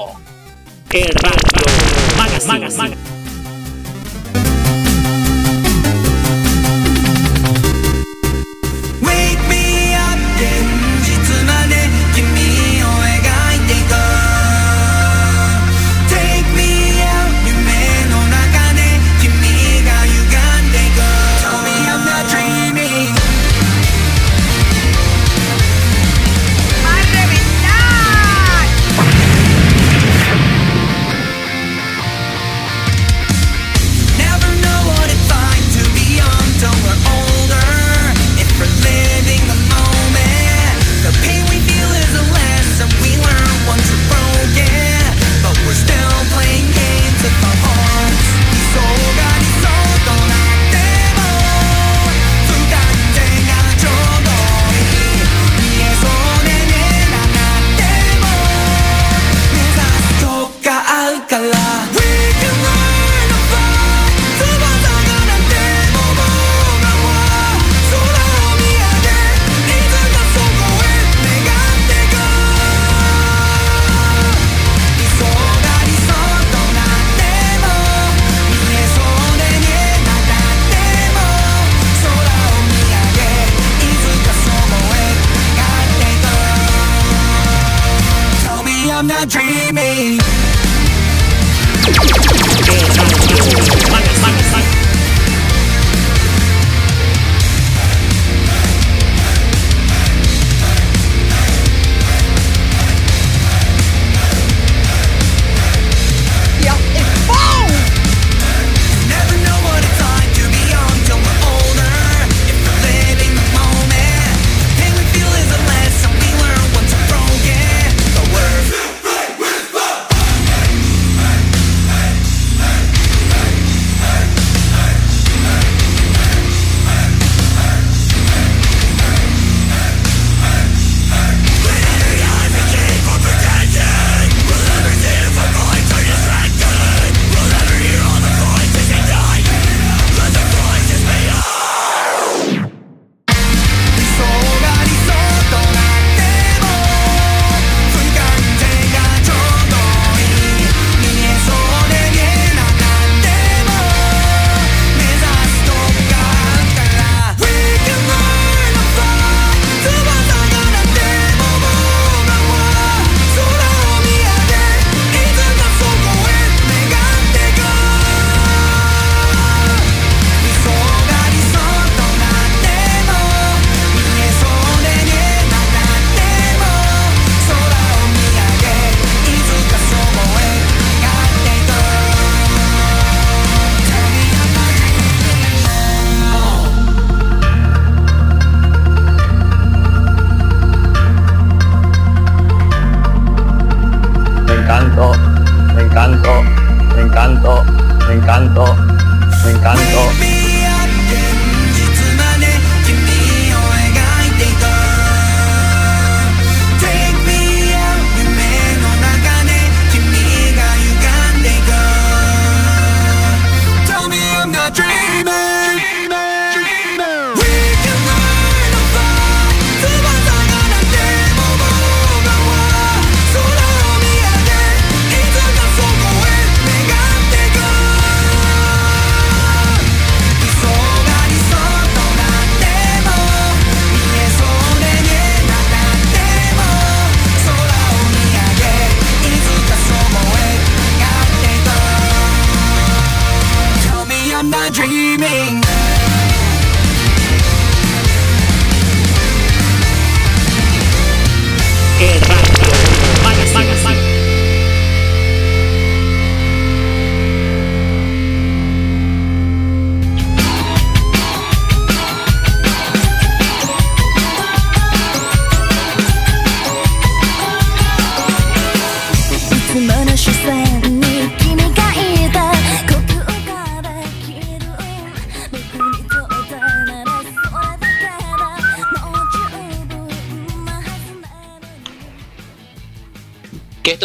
El Radio Magazine. Wake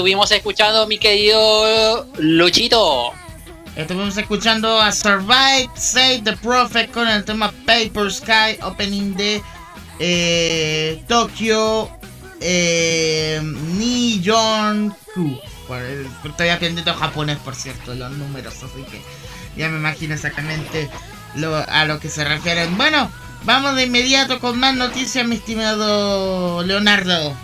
estuvimos escuchando, mi querido Luchito? Estuvimos escuchando a Survive, Save the Prophet con el tema Paper Sky, opening de eh, Tokyo eh. Por el- Estoy aprendiendo japonés, por cierto, los números, así que ya me imagino exactamente lo- a lo que se refieren. Bueno, vamos de inmediato con más noticias, mi estimado Leonardo.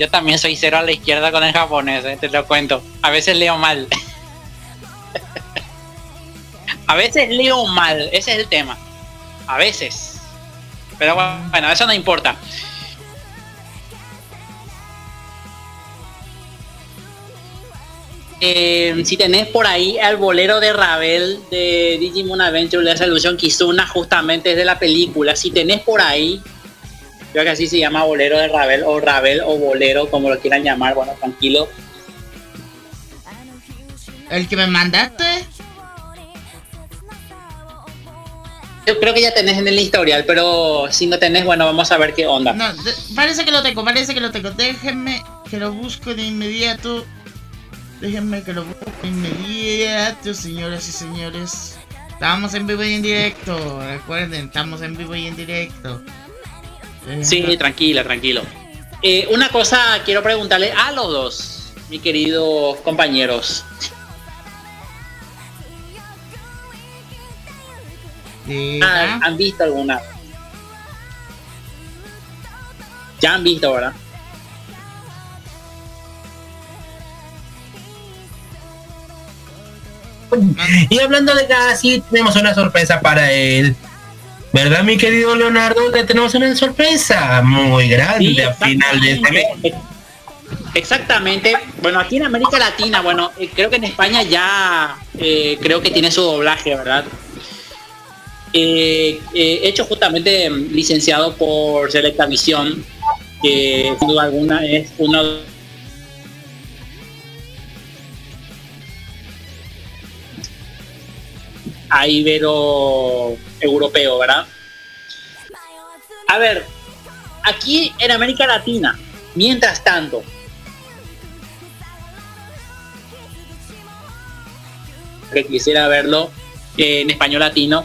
Yo también soy cero a la izquierda con el japonés, eh, te lo cuento. A veces leo mal. a veces leo mal, ese es el tema. A veces. Pero bueno, eso no importa. Eh, si tenés por ahí al bolero de Ravel de Digimon Adventure de Solution Kizuna, justamente es de la película. Si tenés por ahí, creo que así se llama bolero de Ravel, o Ravel o bolero, como lo quieran llamar, bueno, tranquilo. ¿El que me mandaste? Yo creo que ya tenés en el historial, pero si no tenés, bueno, vamos a ver qué onda. No, parece que lo tengo, parece que lo tengo. Déjenme que lo busco de inmediato. Déjenme que lo busco de inmediato, señoras y señores. Estamos en vivo y en directo. Recuerden, estamos en vivo y en directo. Sí, tranquila, tranquilo. Eh, una cosa quiero preguntarle a los dos, mis queridos compañeros. ¿ah? ¿Han visto alguna? Ya han visto, ¿verdad? Y hablando de Gassi, tenemos una sorpresa para él. ¿Verdad, mi querido Leonardo? Le tenemos una sorpresa muy grande Sí, a final de este mes. exactamente. Bueno, aquí en América Latina, bueno, eh, creo que en España ya eh, creo que tiene su doblaje, ¿verdad? Eh, eh, hecho justamente mm, licenciado por Selecta Visión, que sin duda alguna es uno a ibero europeo, ¿verdad? A ver, aquí en América Latina, mientras tanto, que quisiera verlo eh, en español latino,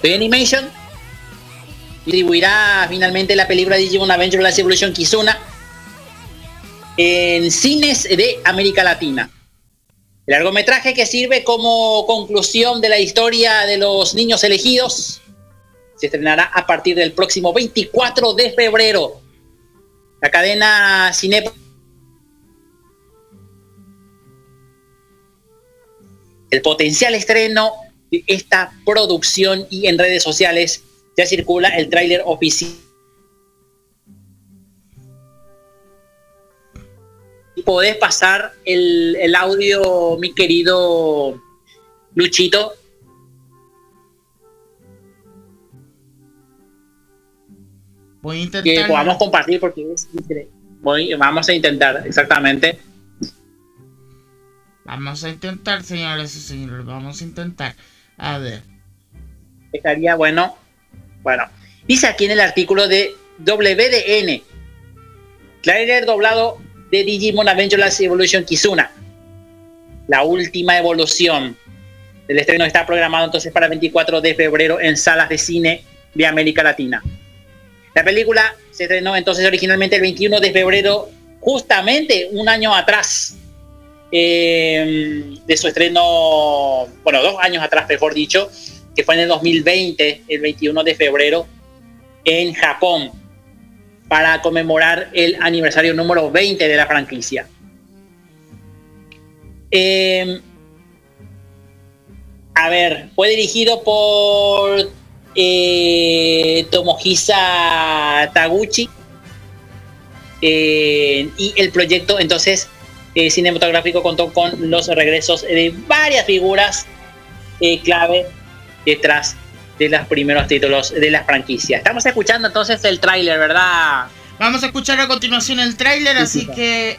Toy Animation distribuirá finalmente la película Digimon Adventure Last Evolution Kizuna en cines de América Latina. El largometraje que sirve como conclusión de la historia de los niños elegidos se estrenará a partir del próximo 24 de febrero. La cadena Cine el potencial estreno de esta producción y en redes sociales ya circula el tráiler oficial. Podés pasar el, el audio, mi querido Luchito. Voy a intentar. que podamos compartir porque es. Voy- vamos a intentar, exactamente. Vamos a intentar, señores y señores. Vamos a intentar. A ver. Estaría bueno. Bueno, dice aquí en el artículo de WDN. Trailer doblado de Digimon Adventure Last Evolution Kizuna. La última evolución. El estreno está programado entonces para el 24 de febrero en salas de cine de América Latina. La película se estrenó entonces originalmente el 21 de febrero, justamente un año atrás eh, de su estreno, bueno, dos años atrás, mejor dicho, que fue en el 2020, el 21 de febrero, en Japón, para conmemorar el aniversario número 20 de la franquicia. Eh, a ver, fue dirigido por eh, Tomohisa Taguchi. eh, y el proyecto entonces eh, cinematográfico contó con los regresos de varias figuras eh, clave detrás de los primeros títulos de la franquicia. Estamos escuchando entonces el tráiler, ¿verdad? Vamos a escuchar a continuación el tráiler, Sí, así sí. que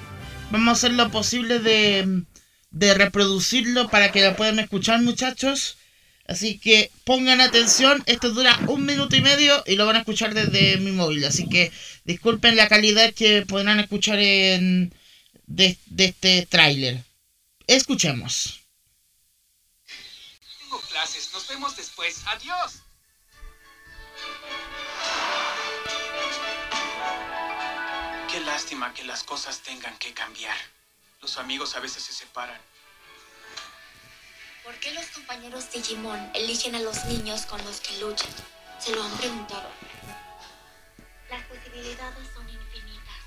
vamos a hacer lo posible de, de reproducirlo para que lo puedan escuchar, muchachos. Así que pongan atención, esto dura un minuto y medio y lo van a escuchar desde mi móvil. Así que disculpen la calidad que podrán escuchar en, de, de este tráiler. Escuchemos. Vemos después. Adiós. Qué lástima que las cosas tengan que cambiar. Los amigos a veces se separan. ¿Por qué los compañeros Digimon eligen a los niños con los que luchan? ¿Se lo han preguntado? Las posibilidades son infinitas.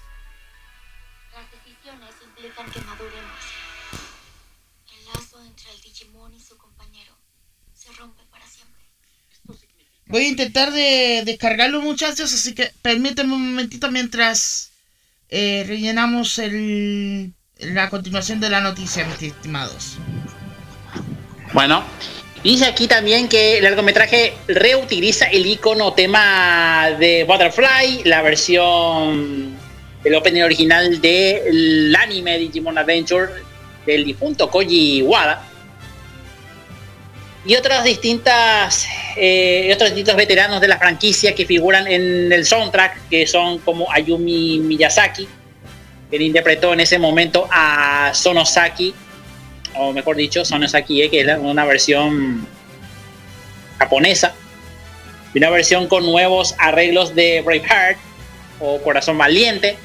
Las decisiones implican que maduremos. El lazo entre el Digimon y su compañero se rompe para siempre. Voy a intentar de descargarlo, muchachos, así que permítanme un momentito mientras eh, rellenamos el, la continuación de la noticia, mis estimados. Bueno, dice aquí también que el largometraje reutiliza el icono tema de Butterfly, la versión del opening original del anime Digimon Adventure del difunto Koji Wada. Y otras distintas, eh, otros distintos veteranos de la franquicia que figuran en el soundtrack, que son como Ayumi Miyazaki, quien interpretó en ese momento a Sonosaki, o mejor dicho, Sonosaki, eh, que es una versión japonesa, una versión con nuevos arreglos de Braveheart o Corazón Valiente.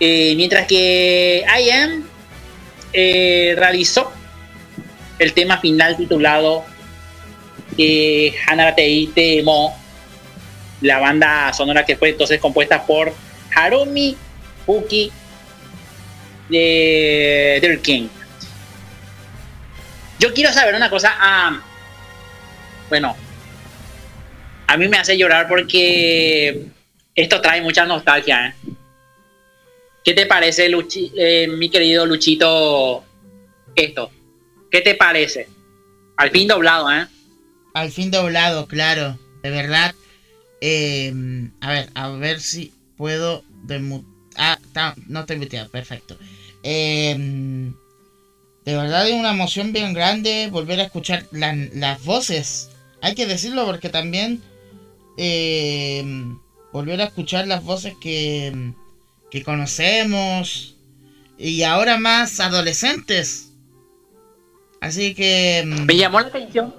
Eh, mientras que IM eh, realizó el tema final titulado eh, Hanaratei Temo, la banda sonora que fue entonces compuesta por Harumi Fuki de Dear King. Yo quiero saber una cosa. ah, bueno, a mí me hace llorar porque esto trae mucha nostalgia. ¿eh? ¿Qué te parece, Luchi- eh, mi querido Luchito? Esto. ¿Qué te parece? Al fin doblado, ¿eh? Al fin doblado, claro. De verdad. Eh, a ver, a ver si puedo Ah, no estoy muteado, perfecto. Eh, de verdad es una emoción bien grande volver a escuchar la- las voces. Hay que decirlo porque también eh, volver a escuchar las voces que, que conocemos y ahora más adolescentes. Así que... Me llamó la atención.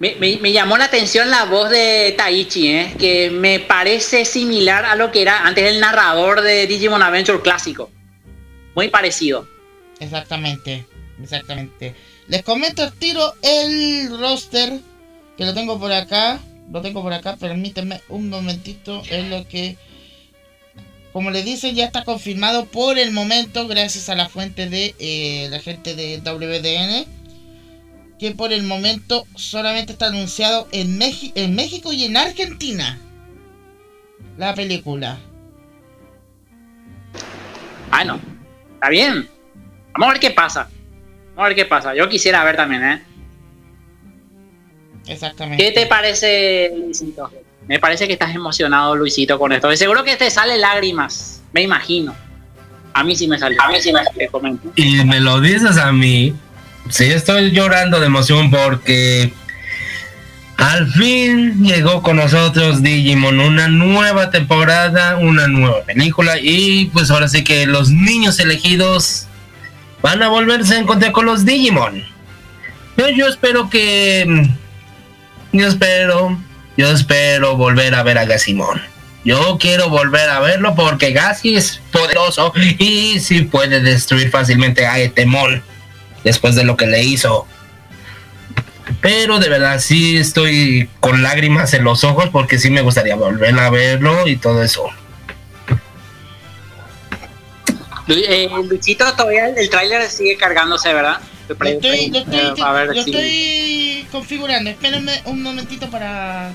Me, llamó la atención la voz de Taichi, ¿eh? que me parece similar a lo que era antes el narrador de Digimon Adventure clásico. Muy parecido. Exactamente, exactamente. Les comento tiro el roster, que lo tengo por acá. Lo tengo por acá, permítanme un momentito. Es lo que, como les dicen, ya está confirmado por el momento, gracias a la fuente de eh, la gente de WDN. Que por el momento solamente está anunciado en, Meji- en México y en Argentina. La película. Ah, no. Está bien. Vamos a ver qué pasa. Vamos a ver qué pasa. Yo quisiera ver también, ¿eh? Exactamente. ¿Qué te parece, Luisito? Me parece que estás emocionado, Luisito, con esto. Seguro que te salen lágrimas. Me imagino. A mí sí me salió. A mí sí me salió. Y me lo dices a mí. Sí, estoy llorando de emoción porque al fin llegó con nosotros Digimon una nueva temporada, una nueva película y pues ahora sí que los niños elegidos van a volverse a encontrar con los Digimon. Yo, yo espero que... Yo espero, yo espero volver a ver a Gassimon. Yo quiero volver a verlo porque Gassi es poderoso y sí puede destruir fácilmente a Etemon después de lo que le hizo. Pero de verdad sí estoy con lágrimas en los ojos porque sí me gustaría volver a verlo y todo eso. Eh, Luisito, todavía el, el tráiler sigue cargándose, ¿verdad? Lo estoy, lo estoy, Eh, a ver lo si- estoy configurando. Espérenme un momentito para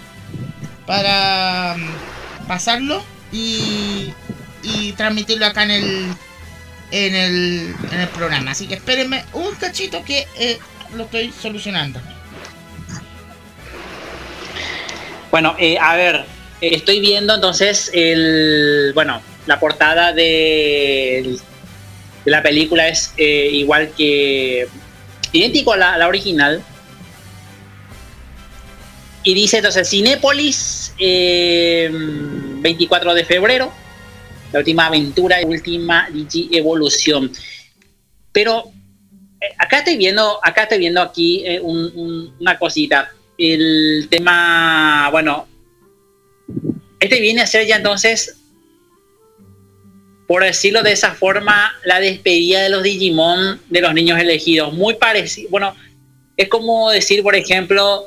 para mm, pasarlo y, y transmitirlo acá en el en el en el programa. Así que espérenme un cachito que eh, lo estoy solucionando. Bueno, eh, a ver, eh, estoy viendo entonces el, bueno, la portada de, la película es eh, igual que idéntico a la, a la original. Y dice entonces Cinépolis, eh, 24 de febrero, la última aventura y última Digi Evolución. Pero eh, acá estoy viendo, acá estoy viendo aquí eh, un- una cosita. El tema, bueno, este viene a ser ya entonces, por decirlo de esa forma, la despedida de los Digimon de los niños elegidos. Muy parecido, bueno, es como decir, por ejemplo,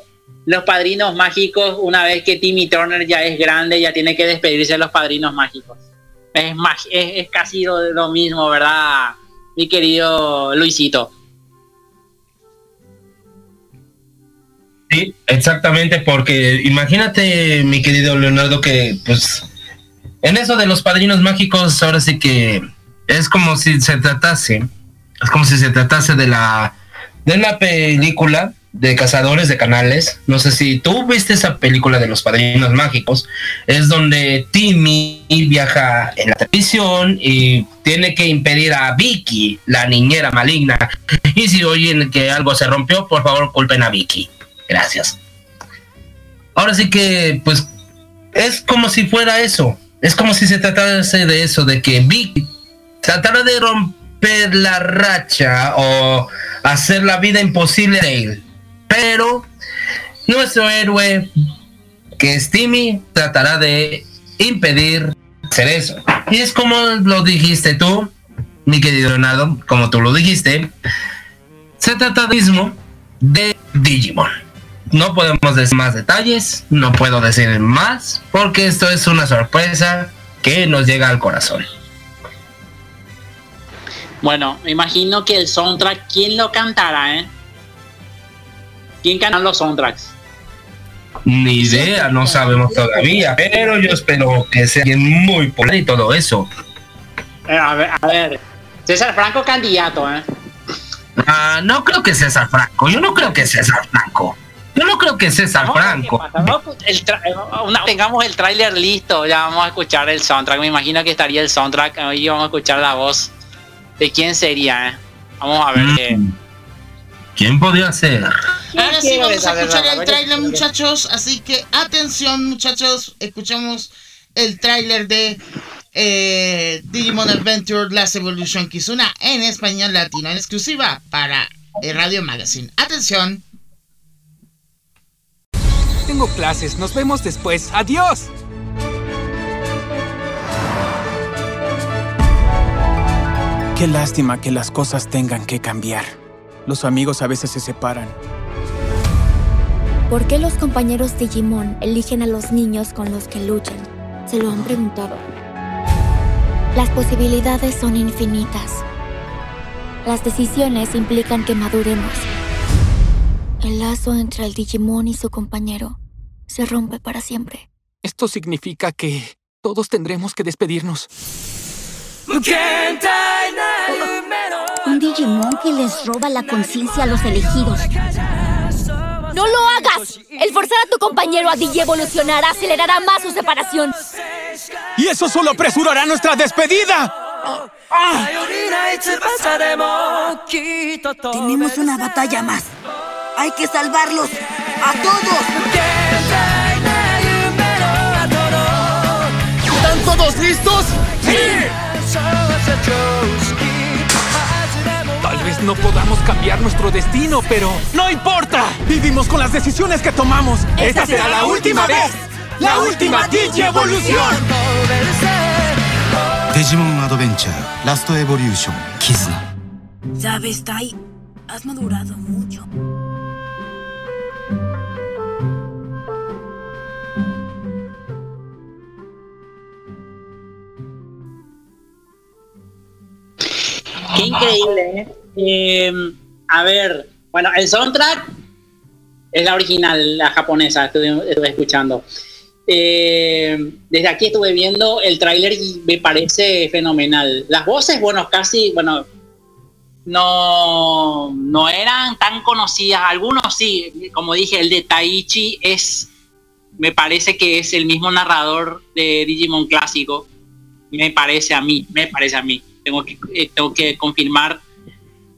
los padrinos mágicos, una vez que Timmy Turner ya es grande, ya tiene que despedirse de los padrinos mágicos. Es, mag- es, es casi lo, lo mismo, ¿verdad? Mi querido Luisito. Sí, exactamente, porque imagínate, mi querido Leonardo, que pues en eso de los padrinos mágicos, ahora sí que es como si se tratase, es como si se tratase de la de una película de cazadores de canales. No sé si tú viste esa película de los padrinos mágicos, es donde Timmy viaja en la televisión y tiene que impedir a Vicky, la niñera maligna. Y si oyen que algo se rompió, por favor culpen a Vicky. Gracias. Ahora sí que, pues, es como si fuera eso. Es como si se tratase de eso, de que Vicky tratara de romper la racha o hacer la vida imposible de él. Pero nuestro héroe, que es Timmy, tratará de impedir hacer eso. Y es como lo dijiste tú, mi querido Leonardo, como tú lo dijiste, se trata mismo de Digimon. No podemos decir más detalles, no puedo decir más, porque esto es una sorpresa que nos llega al corazón. Bueno, me imagino que el soundtrack, ¿quién lo cantará, eh? ¿Quién canta los soundtracks? Ni idea, no sabemos todavía, pero yo espero que sea alguien muy popular y todo eso. Eh, a ver, a ver. César Franco candidato, ¿eh? Ah, no creo que César Franco, yo no creo que César Franco. Yo no creo que César No, Franco. No, pues, el eh, una- tengamos el tráiler listo, ya vamos a escuchar el soundtrack. Me imagino que estaría el soundtrack y vamos a escuchar la voz de quién sería, ¿eh? Vamos a ver. qué- Mm. ¿Quién podría ser? Ahora sí quiero vamos a escuchar el tráiler, muchachos. Así que atención, muchachos. Escuchamos el tráiler de eh, Digimon Adventure Last Evolution Kizuna en español latino, en exclusiva para eh, Radio Magazine. Atención. Tengo clases, nos vemos después. ¡Adiós! Qué lástima que las cosas tengan que cambiar. Los amigos a veces se separan. ¿Por qué los compañeros Digimon eligen a los niños con los que luchan? Se lo han preguntado. Las posibilidades son infinitas. Las decisiones implican que maduremos. El lazo entre el Digimon y su compañero se rompe para siempre. Esto significa que todos tendremos que despedirnos. Un Digimon que les roba la conciencia a los elegidos. ¡No lo hagas! El forzar a tu compañero a digievolucionar acelerará más su separación. ¡Y eso solo apresurará nuestra despedida! Tenemos una batalla más. Hay que salvarlos. ¡A todos! ¿Están todos listos? Tal vez no podamos cambiar nuestro destino, pero ¡no importa! Vivimos con las decisiones que tomamos. Esta, será, la última vez. La última DJ Evolución. Digimon Adventure Last Evolution Kizna. Sabes, Tai, has madurado mucho. Qué increíble, ¿eh? Eh, A ver, bueno, el soundtrack es la original, la japonesa, estuve, estuve escuchando. Eh, desde aquí estuve viendo el tráiler y me parece fenomenal. Las voces, bueno, casi, bueno, no, no eran tan conocidas. Algunos sí, como dije, el de Taichi es, me parece que es el mismo narrador de Digimon clásico. Me parece a mí, me parece a mí. Tengo que, eh, tengo que confirmar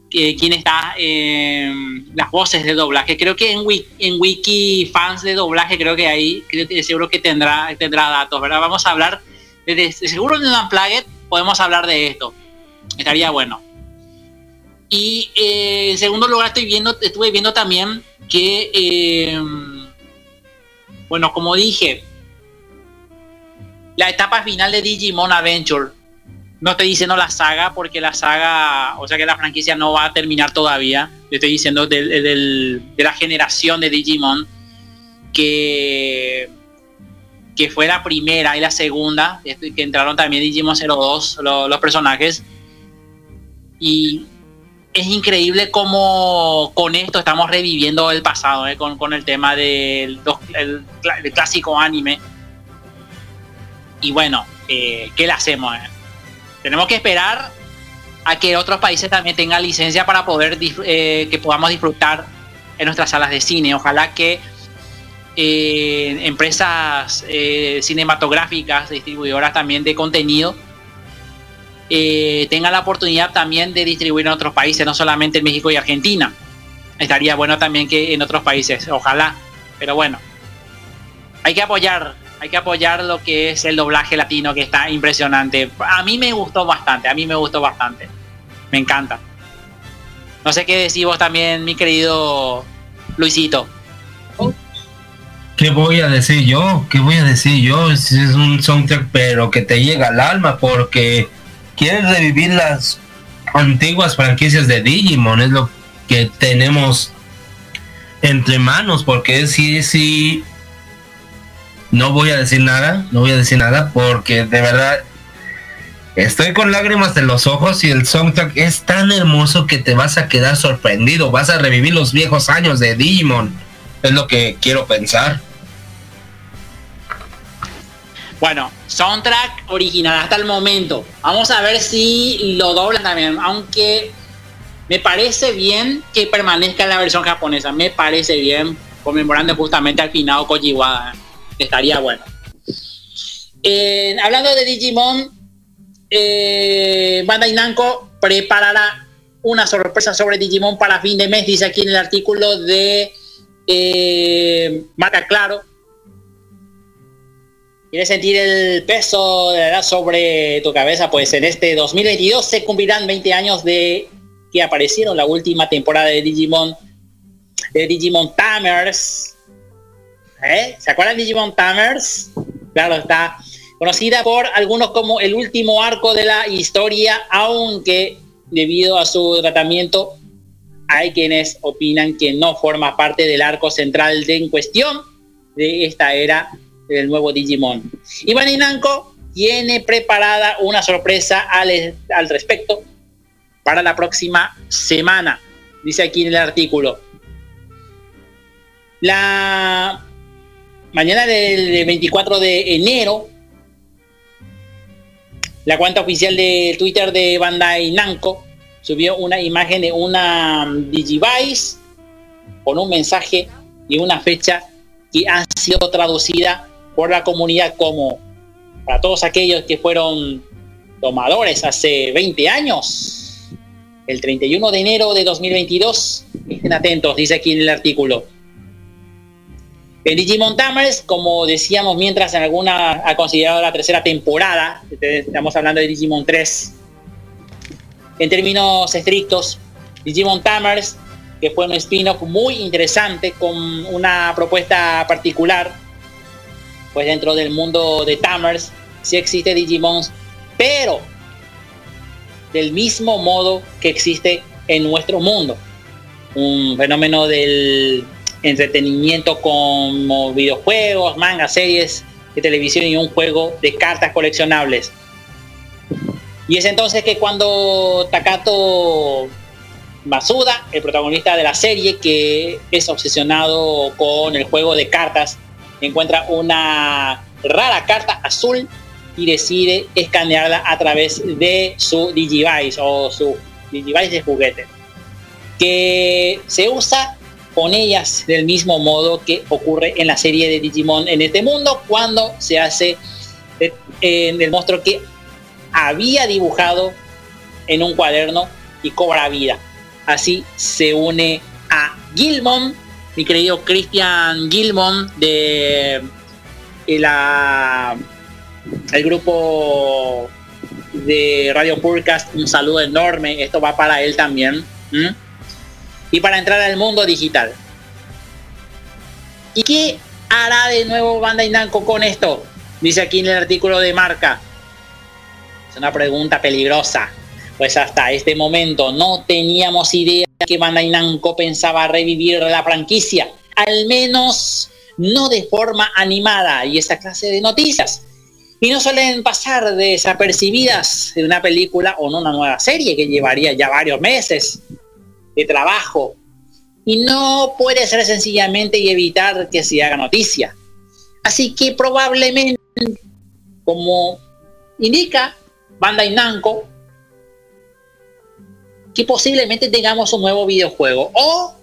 quién está en las voces de doblaje. Creo que en wiki, en wiki fans de doblaje, creo que ahí, seguro que tendrá, tendrá datos, ¿verdad? Vamos a hablar, de, de- seguro en Unplugged podemos hablar de esto. Estaría bueno. Y eh, en segundo lugar estoy viendo, estuve viendo también que, eh, bueno, como dije, la etapa final de Digimon Adventure. No estoy diciendo la saga porque la saga, o sea que la franquicia no va a terminar todavía. Le estoy diciendo de la generación de Digimon que, que fue la primera y la segunda, este, que entraron también Digimon 02, lo- los personajes. Y es increíble cómo con esto estamos reviviendo el pasado, ¿eh? con, con el tema del clásico anime. Y bueno, eh, ¿qué le hacemos? eh? Tenemos que esperar a que otros países también tengan licencia para poder eh, que podamos disfrutar en nuestras salas de cine. Ojalá que eh, empresas eh, cinematográficas, distribuidoras también de contenido, eh, tengan la oportunidad también de distribuir en otros países, no solamente en México y Argentina. Estaría bueno también que en otros países, ojalá. Pero bueno, hay que apoyar, hay que apoyar lo que es el doblaje latino, que está impresionante. A mí me gustó bastante, a mí me gustó bastante. Me encanta. No sé qué decís vos también, mi querido Luisito. ¿Qué voy a decir yo? ¿Qué voy a decir yo? Es, un soundtrack pero que te llega al alma porque quieres revivir las antiguas franquicias de Digimon, es lo que tenemos entre manos porque sí, sí, no voy a decir nada, no voy a decir nada porque de verdad Estoy con lágrimas en los ojos y el soundtrack es tan hermoso que te vas a quedar sorprendido. Vas a revivir los viejos años de Digimon. Es lo que quiero pensar. Bueno, soundtrack original hasta el momento. Vamos a ver si lo doblan también. Aunque me parece bien que permanezca en la versión japonesa. Me parece bien. Conmemorando justamente al final Kojiwada. Estaría bueno. Hablando de Digimon, eh, Bandai Namco preparará una sorpresa sobre Digimon para fin de mes, dice aquí en el artículo de eh, Marca Claro. ¿Quieres sentir el peso de la edad sobre tu cabeza? Pues en este 2022 se cumplirán 20 años de que aparecieron la última temporada de Digimon, de Digimon Tamers. ¿Eh? ¿Se acuerdan de Digimon Tamers? Claro, está conocida por algunos como el último arco de la historia, aunque debido a su tratamiento hay quienes opinan que no forma parte del arco central de en cuestión de esta era del nuevo Digimon. Y Bandai Namco tiene preparada una sorpresa al, al respecto para la próxima semana, dice aquí en el artículo. La mañana del 24 de enero la cuenta oficial de Twitter de Bandai Namco subió una imagen de una Digivice con un mensaje y una fecha que ha sido traducida por la comunidad como para todos aquellos que fueron tomadores hace 20 años, el 31 de enero de 2022. Estén atentos, dice aquí en el artículo. En Digimon Tamers, como decíamos mientras en alguna ha considerado la tercera temporada, estamos hablando de Digimon 3. En términos estrictos, Digimon Tamers, que fue un spin-off muy interesante con una propuesta particular, pues dentro del mundo de Tamers sí existe Digimon, pero del mismo modo que existe en nuestro mundo. Un fenómeno del entretenimiento como videojuegos, mangas, series de televisión y un juego de cartas coleccionables. Y es entonces que cuando Takato Masuda, el protagonista de la serie, que es obsesionado con el juego de cartas, encuentra una rara carta azul y decide escanearla a través de su Digivice o su Digivice de juguete, que se usa con ellas del mismo modo que ocurre en la serie de Digimon en este mundo cuando se hace en el monstruo que había dibujado en un cuaderno y cobra vida. Así se une a Gilmon, mi querido Christian Gilmon de la el grupo de Radio Purcast, un saludo enorme, esto va para él también. Y para entrar al mundo digital. ¿Y qué hará de nuevo Bandai Namco con esto? Dice aquí en el artículo de marca. Es una pregunta peligrosa, pues hasta este momento no teníamos idea que Bandai Namco pensaba revivir la franquicia, al menos no de forma animada y esa clase de noticias. Y no suelen pasar desapercibidas de una película o no una nueva serie que llevaría ya varios meses trabajo. Y no puede ser sencillamente y evitar que se haga noticia. Así que probablemente, como indica Bandai Namco, que posiblemente tengamos un nuevo videojuego o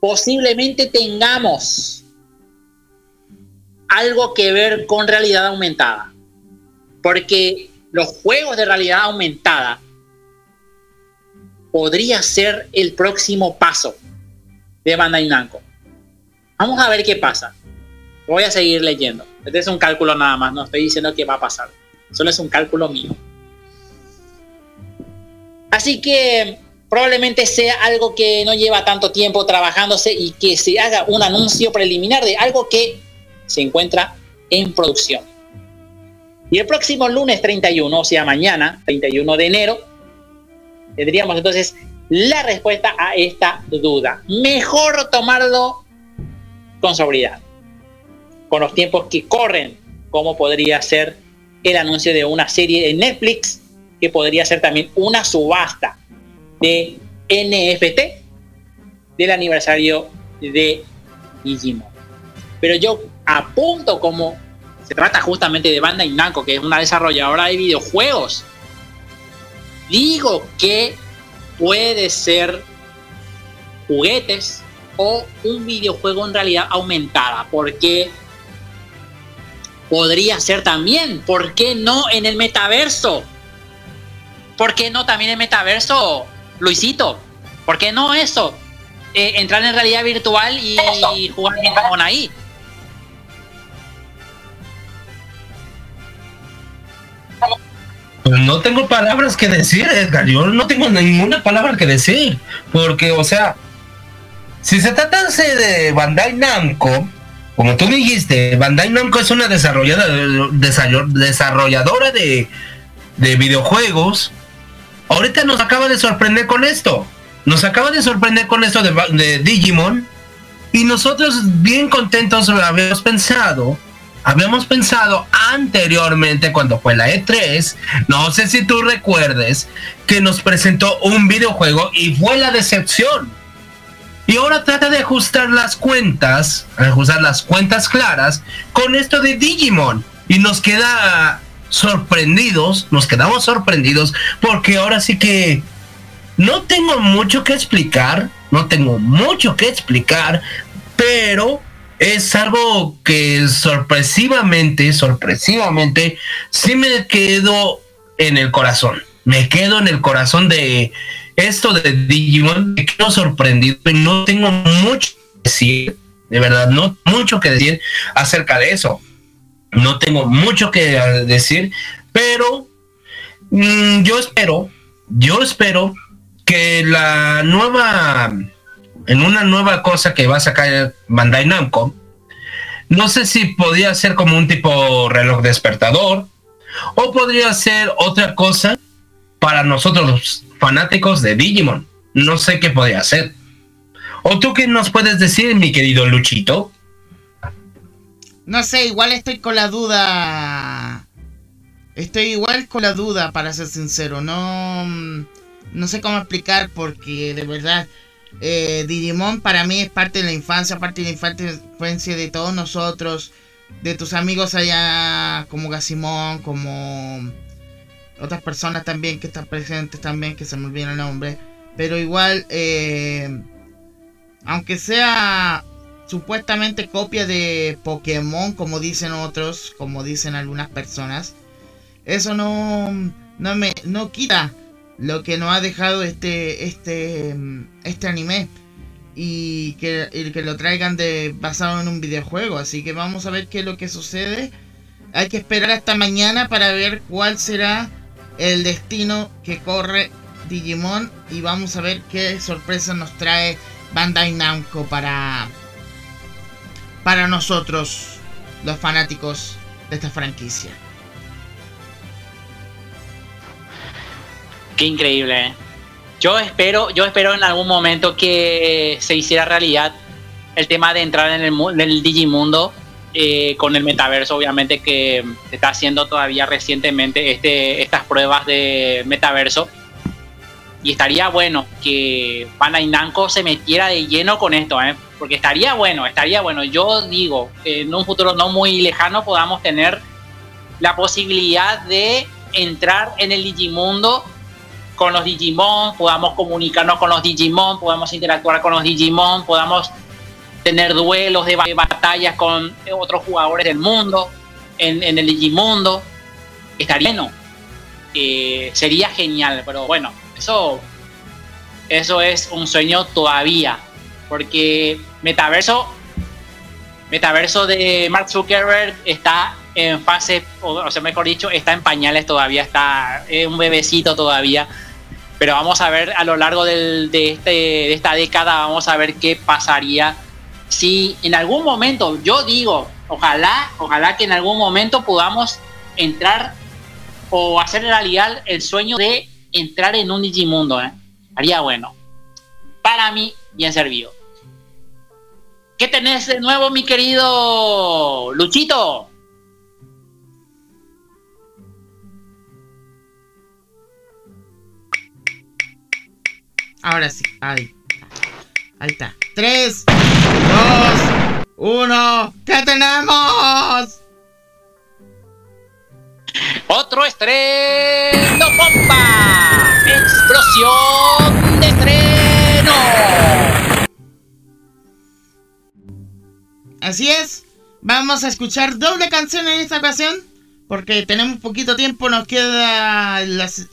posiblemente tengamos algo que ver con realidad aumentada. Porque los juegos de realidad aumentada podría ser el próximo paso de Bandai Namco. Vamos a ver qué pasa. Voy a seguir leyendo. Este es un cálculo nada más, no estoy diciendo que va a pasar. Solo es un cálculo mío. Así que probablemente sea algo que no lleva tanto tiempo trabajándose y que se haga un anuncio preliminar de algo que se encuentra en producción. Y el próximo lunes 31, o sea, mañana, 31 de enero, tendríamos entonces la respuesta a esta duda. Mejor tomarlo con sobriedad, con los tiempos que corren, como podría ser el anuncio de una serie de Netflix que podría ser también una subasta de NFT del aniversario de Digimon. Pero yo apunto como se trata justamente de Bandai Namco, que es una desarrolladora de videojuegos. Digo que puede ser juguetes o un videojuego en realidad aumentada, porque podría ser también, ¿por qué no en el metaverso? ¿Por qué no también en el metaverso, Luisito? ¿Por qué no eso? Eh, entrar en realidad virtual y, y jugar con ahí. Pues no tengo palabras que decir, Edgar. Yo no tengo ninguna palabra que decir. Porque, o sea, si se tratase de Bandai Namco, como tú dijiste, Bandai Namco es una desarrolladora, desarroll- desarrolladora de, de videojuegos. Ahorita nos acaba de sorprender con esto. Nos acaba de sorprender con esto de, Digimon. Y nosotros bien contentos habíamos pensado, habíamos pensado anteriormente cuando fue la E3, no sé si tú recuerdes, que nos presentó un videojuego y fue la decepción. Y ahora trata de ajustar las cuentas, ajustar las cuentas claras con esto de Digimon. Y nos queda sorprendidos, nos quedamos sorprendidos porque ahora sí que no tengo mucho que explicar, no tengo mucho que explicar, pero es algo que sorpresivamente, sorpresivamente, sí me quedo en el corazón. Me quedo en el corazón de esto de Digimon, me quedo sorprendido y no tengo mucho que decir, de verdad, no mucho que decir acerca de eso. No tengo mucho que decir, pero mm, yo espero, yo espero que la nueva, en una nueva cosa que va a sacar Bandai Namco, no sé si podría ser como un tipo reloj despertador o podría ser otra cosa para nosotros los fanáticos de Digimon. No sé qué podría ser. ¿O tú qué nos puedes decir, mi querido Luchito? No sé, igual estoy con la duda. Estoy igual con la duda, para ser sincero. No, no sé cómo explicar porque de verdad eh, Digimon para mí es parte de la infancia, parte de la infancia de todos nosotros, de tus amigos allá como Gasimón, como otras personas también que están presentes también, que se me olvida el nombre. Pero igual, eh, aunque sea supuestamente copia de Pokémon, como dicen otros, como dicen algunas personas, eso no, no me no quita lo que nos ha dejado este este este anime y que, que lo traigan de basado en un videojuego, así que vamos a ver qué es lo que sucede. Hay que esperar hasta mañana para ver cuál será el destino que corre Digimon y vamos a ver qué sorpresa nos trae Bandai Namco para para nosotros los fanáticos de esta franquicia. Qué increíble. ¿eh? Yo espero, yo espero en algún momento que se hiciera realidad el tema de entrar en el, mu- en el Digimundo eh, con el metaverso, obviamente que se está haciendo todavía recientemente este, estas pruebas de metaverso. Y estaría bueno que Bandai Namco se metiera de lleno con esto, ¿eh? porque estaría bueno, estaría bueno. Yo digo en un futuro no muy lejano podamos tener la posibilidad de entrar en el Digimundo con los Digimon, podamos comunicarnos con los Digimon, podamos interactuar con los Digimon, podamos tener duelos de, ba- de batallas con otros jugadores del mundo, en, el Digimundo. Estaría bueno. Eh, sería genial, pero bueno, eso, eso es un sueño todavía. Porque Metaverso, Metaverso de Mark Zuckerberg está en fase, o, o sea, mejor dicho, está en pañales todavía, está es un bebecito todavía. Pero vamos a ver a lo largo del- de, este, de esta década, vamos a ver qué pasaría si en algún momento, yo digo, ojalá, ojalá que en algún momento podamos entrar o hacer realidad el sueño de entrar en un Digimundo, ¿eh? Haría bueno. Para mí, bien servido. ¿Qué tenés de nuevo, mi querido Luchito? Ahora sí. Ahí. Ahí está. 3, 2, 1. ¿Qué tenemos? Otro estreno bomba. Explosión de estreno. Así es. Vamos a escuchar doble canción en esta ocasión. Porque tenemos poquito tiempo. Nos queda la, se-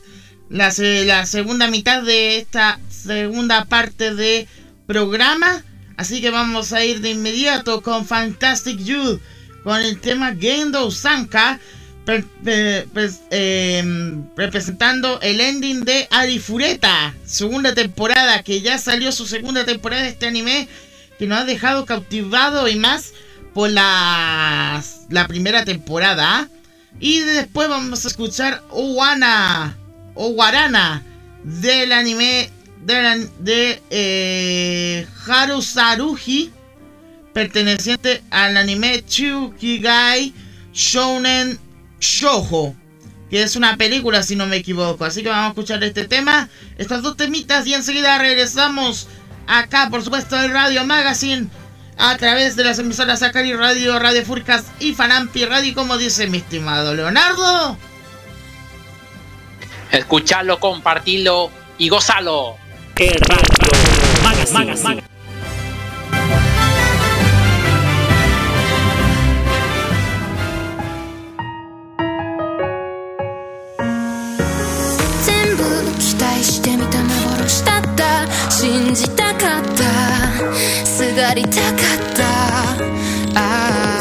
la, la segunda mitad de esta segunda parte de programa. Así que vamos a ir de inmediato con Fantastic Youth. Con el tema Gendo Sanka. pues, em, representando el ending de Arifureta. Segunda temporada. Que ya salió su segunda temporada de este anime que nos ha dejado cautivado y más por la, la primera temporada. Y después vamos a escuchar Owana o Warana del anime an- de eh, Haru Saruji, perteneciente al anime Chukigai Shounen Shoujo, que es una película si no me equivoco. Así que vamos a escuchar este tema, estas dos temitas y enseguida regresamos acá, por supuesto, en Radio Magazine, a través de las emisoras Acari Radio, Radio Furcas y Fanampi Radio, como dice mi estimado Leonardo. Escuchalo, compartilo y gozalo. Radio Magazine. 全部期待してみた幻だった信じたかったすがりたかったああ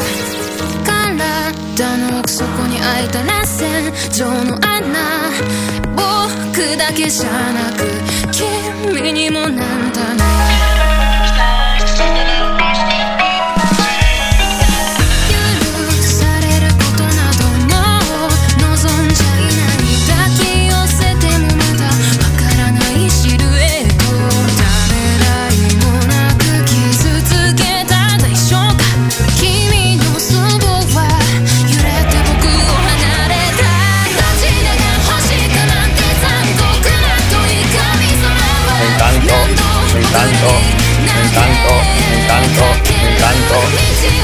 体の奥底に開いた螺旋状の穴僕 だけじゃなく君にもなんだね。Encanto, me encanto, me encanto, me encanto.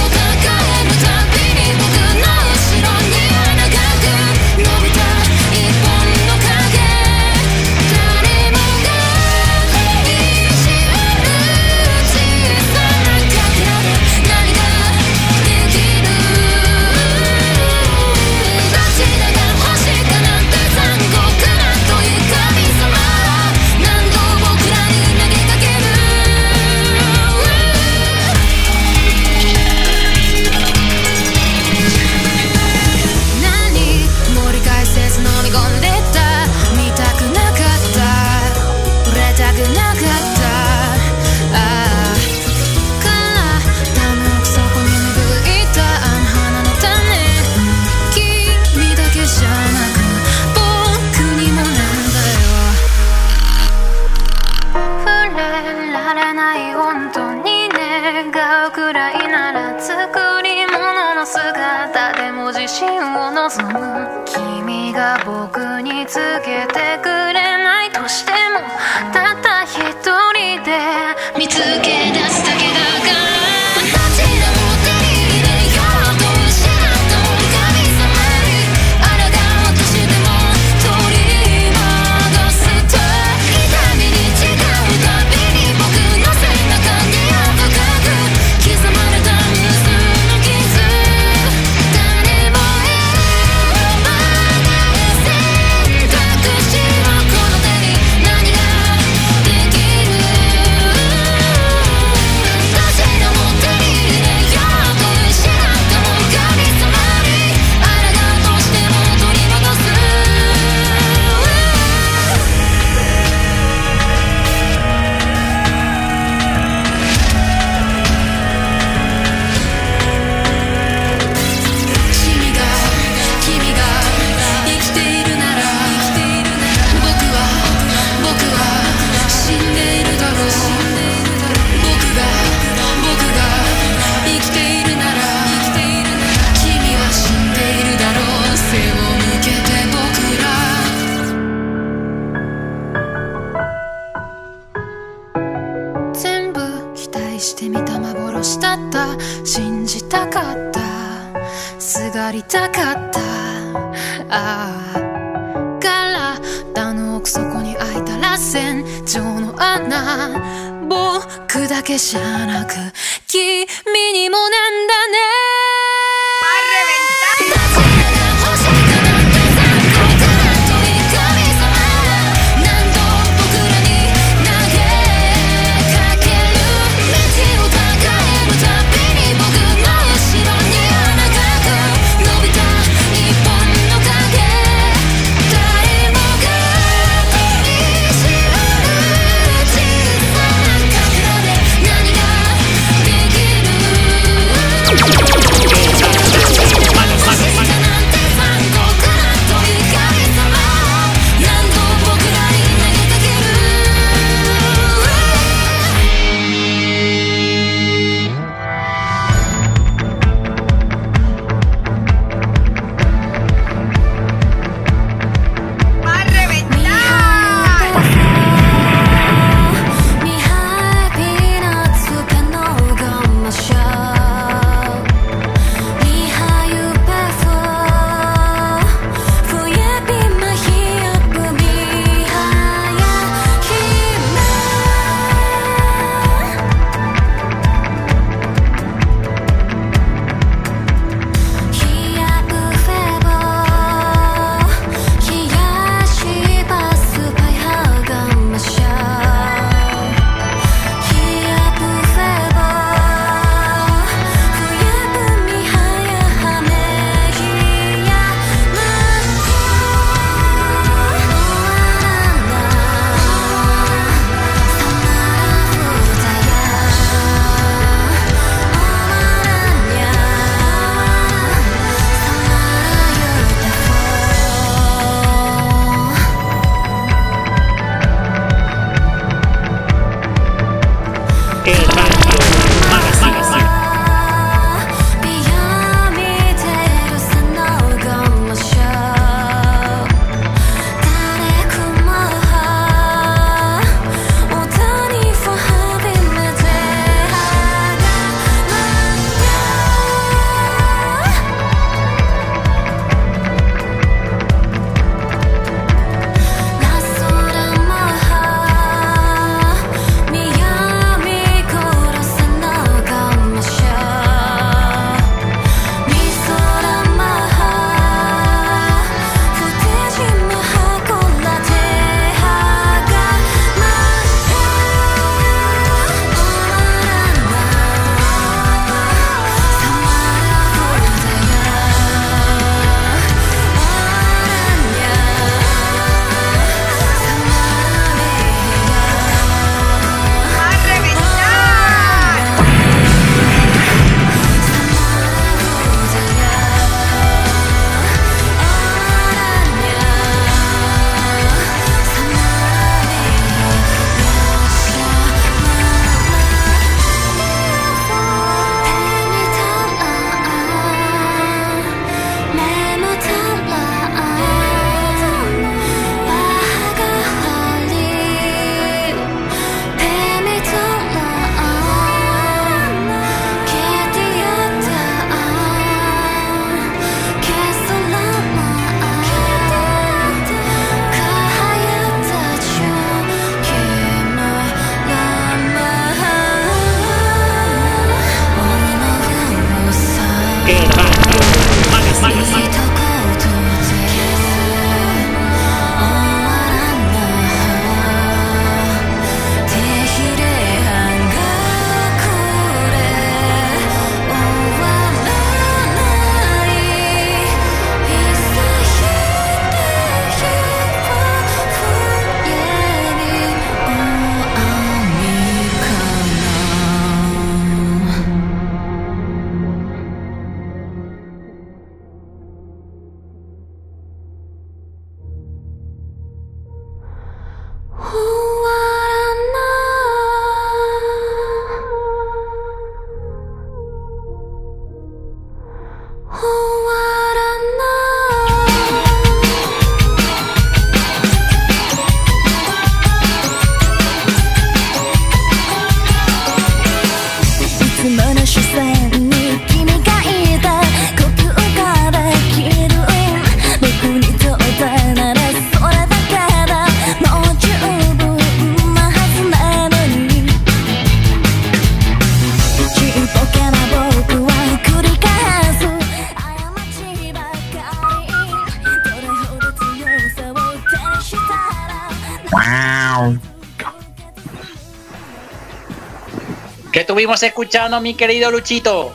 Estuvimos escuchando, mi querido Luchito?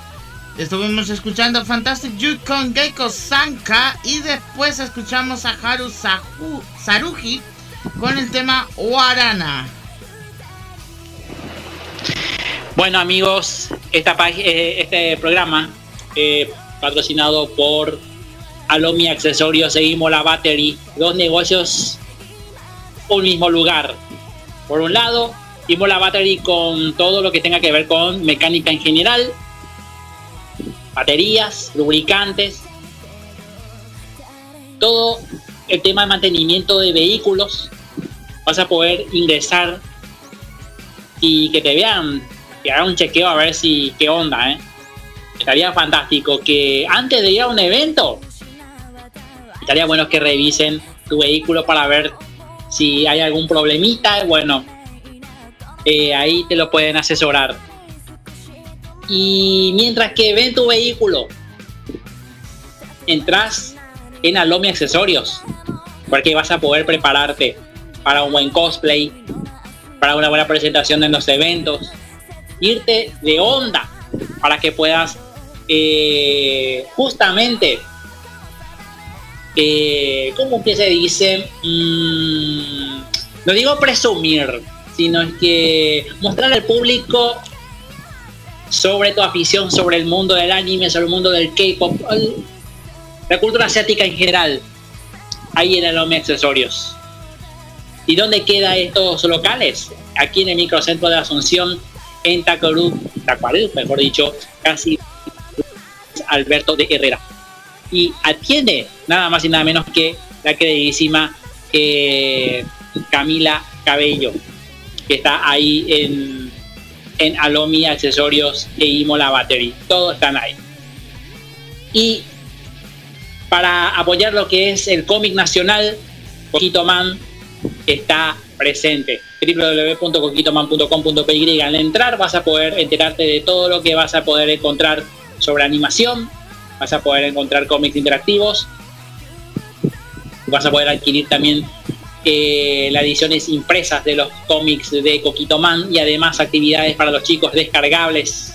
Estuvimos escuchando Fantastic You con Geiko Sanka y después escuchamos a Haru Sahu- Saruji con el tema Warana. Bueno amigos, esta eh, este programa eh, patrocinado por Alomi Accesorios Seguimos la Battery, dos negocios, un mismo lugar. Por un lado, Seguimos la Battery con todo lo que tenga que ver con mecánica en general, baterías, lubricantes, todo el tema de mantenimiento de vehículos. Vas a poder ingresar y que te vean, que hagan un chequeo a ver si qué onda, ¿eh? Estaría fantástico que antes de ir a un evento, estaría bueno que revisen tu vehículo para ver si hay algún problemita. Bueno, eh, ahí te lo pueden asesorar. Y mientras que ven tu vehículo, entras en Alomi Accesorios, porque vas a poder prepararte para un buen cosplay, para una buena presentación en los eventos, irte de onda para que puedas eh, justamente, eh, ¿cómo que se dice? Mm, no digo presumir, sino es que mostrar al público sobre tu afición, sobre el mundo del anime, sobre el mundo del K-pop, la cultura asiática en general, ahí en Alomi Accesorios. ¿Y dónde quedan estos locales? Aquí en el microcentro de Asunción, en Tacorú, Tacuarú, mejor dicho, casi Alberto de Herrera. Y atiende nada más y nada menos que la queridísima eh, Camila Cabello, que está ahí en, en Alomi Accesorios e Imola Battery. Todos están ahí. Y para apoyar lo que es el cómic nacional, Coquito Man está presente. www.coquitoman.com.py Al entrar vas a poder enterarte de todo lo que vas a poder encontrar sobre animación, vas a poder encontrar cómics interactivos, vas a poder adquirir también eh, las ediciones impresas de los cómics de Coquito Man y además actividades para los chicos descargables.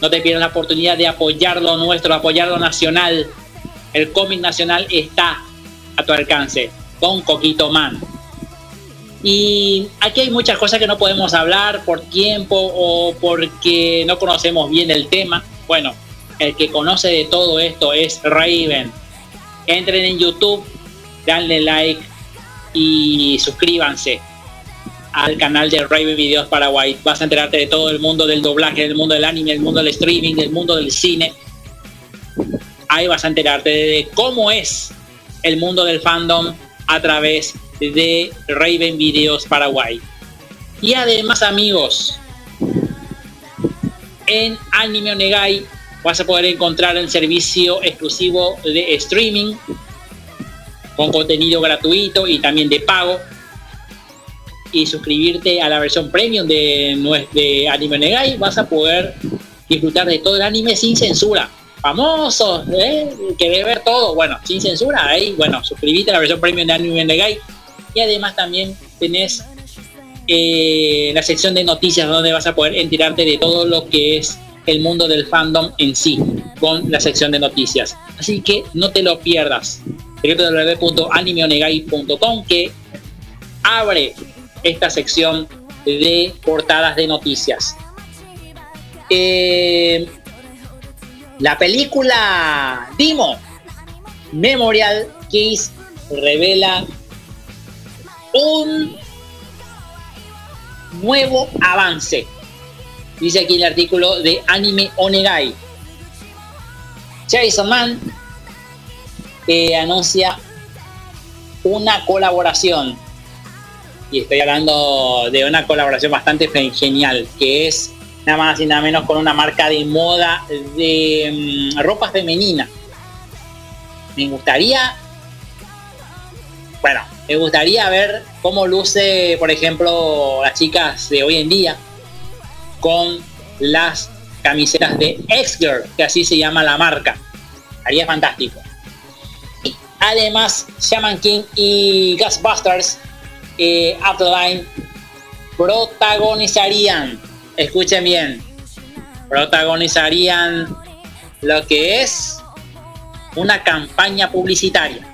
No te pierdas la oportunidad de apoyar lo nuestro, apoyar lo nacional. El cómic nacional está a tu alcance con Coquito Man. Y aquí hay muchas cosas que no podemos hablar por tiempo o porque no conocemos bien el tema. Bueno, el que conoce de todo esto es Raven. Entren en YouTube, denle like y suscríbanse al canal de Raven Videos Paraguay. Vas a enterarte de todo el mundo del doblaje, del mundo del anime, del mundo del streaming, del mundo del cine. Ahí vas a enterarte de cómo es el mundo del fandom a través de Raven Videos Paraguay. Y además, amigos, en Anime Onegai vas a poder encontrar el servicio exclusivo de streaming con contenido gratuito y también de pago y suscribirte a la versión premium de, de Anime Onegai vas a poder disfrutar de todo el anime sin censura. Famosos ¿eh? querés ver todo. Bueno sin censura ahí bueno suscribite a la versión premium de Anime Onegai y además también tenés eh, la sección de noticias donde vas a poder enterarte de todo lo que es el mundo del fandom en sí con la sección de noticias. Así que no te lo pierdas www.animeonegai.com que abre esta sección de portadas de noticias Eh, la película Dimo Memorial Case revela un nuevo avance. Dice aquí el artículo de Anime Onegai. Jason Man eh, anuncia una colaboración. Y estoy hablando de una colaboración bastante genial, que es nada más y nada menos con una marca de moda de mm, ropa femenina. Me gustaría, bueno, me gustaría ver cómo luce, por ejemplo, las chicas de hoy en día con las camisetas de X-Girl, que así se llama la marca. Haría fantástico. Además, Shaman King y Ghostbusters eh, Upline protagonizarían, escuchen bien, protagonizarían lo que es una campaña publicitaria.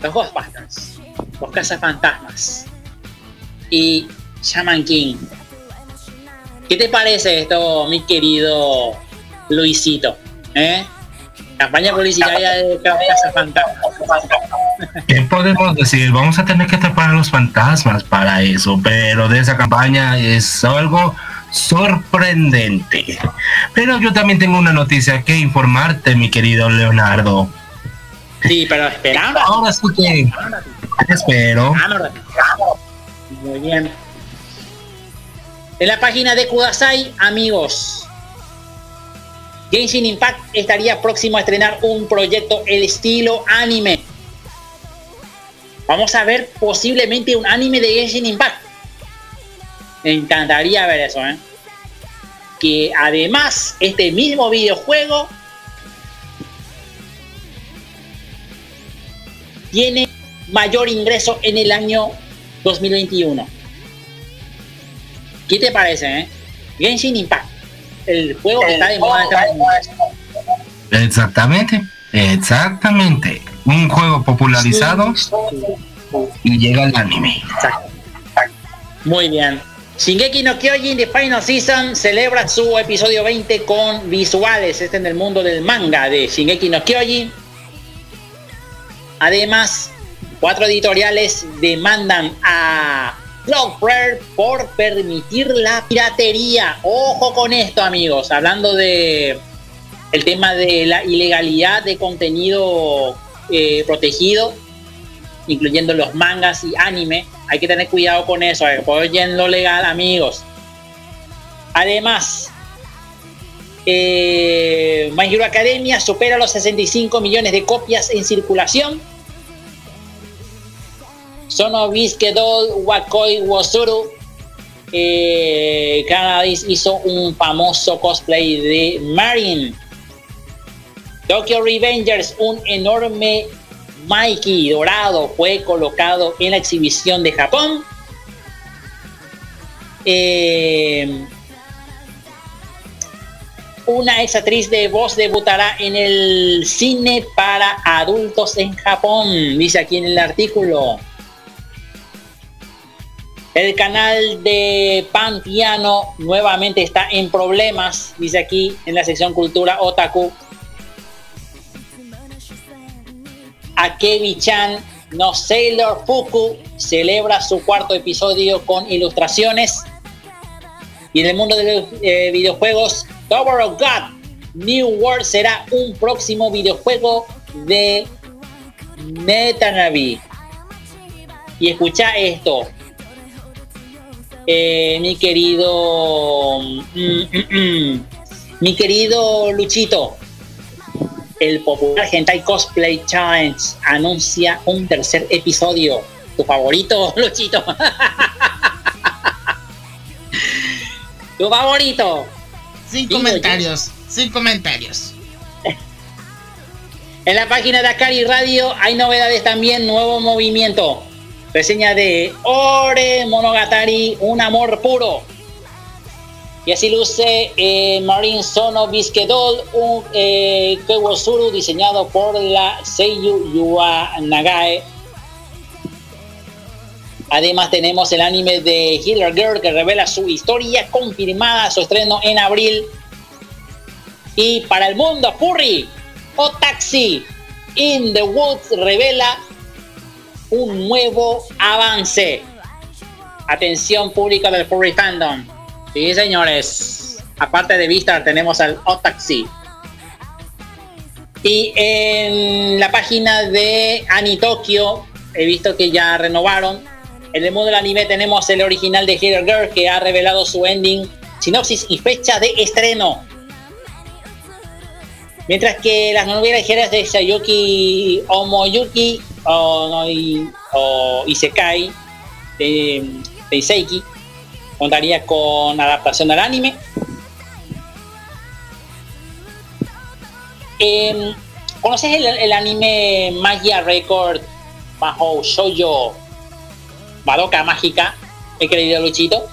Los Ghostbusters, los cazafantasmas y Shaman King. ¿Qué te parece esto, mi querido Luisito? ¿Eh? Campaña publicitaria de cazafantasmas. ¿Qué podemos decir? Vamos a tener que atrapar a los fantasmas para eso, pero de esa campaña es algo sorprendente. Pero yo también tengo una noticia que informarte, mi querido Leonardo. Sí, pero esperamos. Ahora sí que espero. Muy bien. En la página de Kudasai, amigos, Genshin Impact estaría próximo a estrenar un proyecto el estilo anime. Vamos a ver posiblemente un anime de Genshin Impact. Me encantaría ver eso, ¿eh? Que además este mismo videojuego tiene mayor ingreso en el año 2021. ¿Qué te parece, eh? Genshin Impact. El juego está de moda. Exactamente, exactamente. Un juego popularizado y llega al anime. Muy bien. Shingeki no Kyojin The Final Season celebra su episodio 20 con visuales. Este en el mundo del manga de Shingeki no Kyojin. Además, cuatro editoriales demandan a Cloudflare por permitir la piratería. Ojo con esto, amigos. Hablando de el tema de la ilegalidad de contenido eh, protegido, incluyendo los mangas y anime. Hay que tener cuidado con eso. Apoyen lo legal, amigos. Además, eh, My Academia supera los 65 millones de copias en circulación. Sono Bisquedol Wakoi Wosuru. Eh, hizo un famoso cosplay de Marin. Tokyo Revengers, un enorme Mikey dorado, fue colocado en la exhibición de Japón. Eh, una ex actriz de voz debutará en el cine para adultos en Japón, dice aquí en el artículo. El canal de Pan Piano nuevamente está en problemas, dice aquí en la sección Cultura Otaku. Akebi-chan no Sailor Fuku celebra su cuarto episodio con ilustraciones. Y en el mundo de los eh, videojuegos, Tower of God New World será un próximo videojuego de Netanavi. Y escucha esto, eh, mi querido, mm, mm, mm, mi querido Luchito, el popular Hentai Cosplay Challenge anuncia un tercer episodio. ¿Tu favorito, Luchito? ¿Tu favorito? Sin Digo comentarios, sin comentarios. En la página de Akari Radio hay novedades también, nuevo movimiento. Reseña de Ore Monogatari, un amor puro. Y así luce eh, Marine Sono Bisquedol, un eh, Kewosuru diseñado por la Seiyu Yua Nagae. Además tenemos el anime de Healer Girl que revela su historia confirmada, su estreno en abril. Y para el mundo furry, O Taxi in the Woods revela un nuevo avance. Atención pública del furry fandom. Sí, señores. Aparte de Vistar tenemos al Otaxi. Y en la página de Anitokyo he visto que ya renovaron. En el mundo del anime tenemos el original de Hero Girl que ha revelado su ending, sinopsis y fecha de estreno. Mientras que las novelas ligeras de Sayuki Omoyuki o, no, y, o Isekai de, de contaría con adaptación al anime. Eh, ¿Conoces el, anime Magia Record Mahou Shoujo Madoka Mágica, el querido Luchito.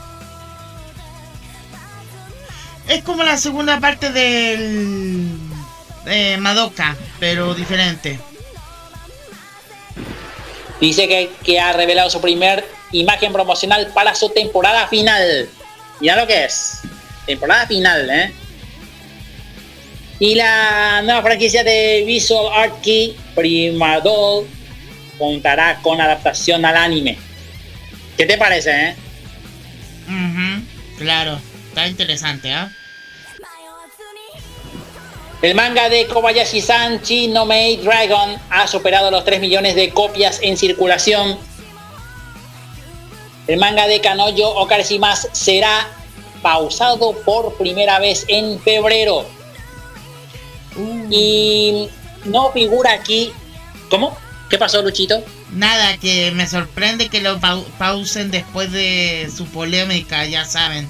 Es como la segunda parte del de Madoka, pero diferente. Dice que, que ha revelado su primer imagen promocional para su temporada final. Ya lo que es. Temporada final, ¿eh? Y la nueva franquicia de Visual Art Key, Primadol, contará con adaptación al anime. ¿Qué te parece, eh? Claro, está interesante, ¿ah? El manga de Kobayashi-san, Chi no Mei Dragon, ha superado los 3 millones de copias en circulación. El manga de Kanoyo Okareshimas será pausado por primera vez en febrero. Y no figura aquí. ¿Cómo? ¿Qué pasó, Luchito? Nada, que me sorprende que lo pau- pausen después de su polémica, ya saben,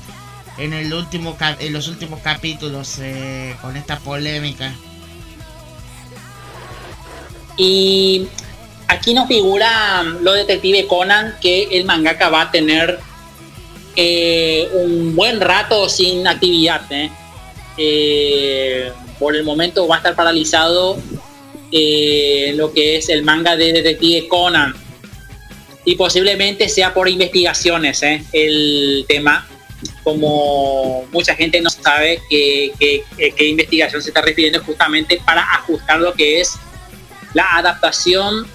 en el último en los últimos capítulos eh, con esta polémica. Y aquí nos figura um, lo detective Conan que el mangaka va a tener eh, un buen rato sin actividad. ¿eh? Por el momento va a estar paralizado lo que es el manga de detective Conan. Y posiblemente sea por investigaciones el tema. Como mucha gente no sabe qué, qué- investigación se está refiriendo justamente para ajustar lo que es la adaptación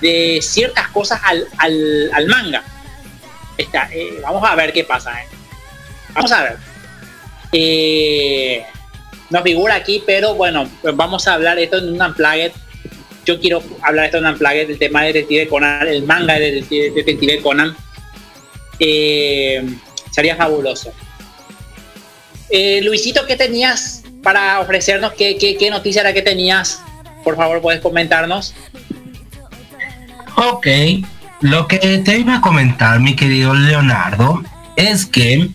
de ciertas cosas al, al- manga. Está, eh, vamos a ver qué pasa. eh. Vamos a ver. Eh, no figura aquí, pero bueno, vamos a hablar esto en un unplugged. Yo quiero hablar esto en un unplugged, el tema de Detective Conan, el manga de Detective Conan. Sería fabuloso. Eh, Luisito, ¿qué tenías para ofrecernos? ¿Qué, qué, qué noticia era que tenías? Por favor, puedes comentarnos. Ok, lo que te iba a comentar, mi querido Leonardo, es que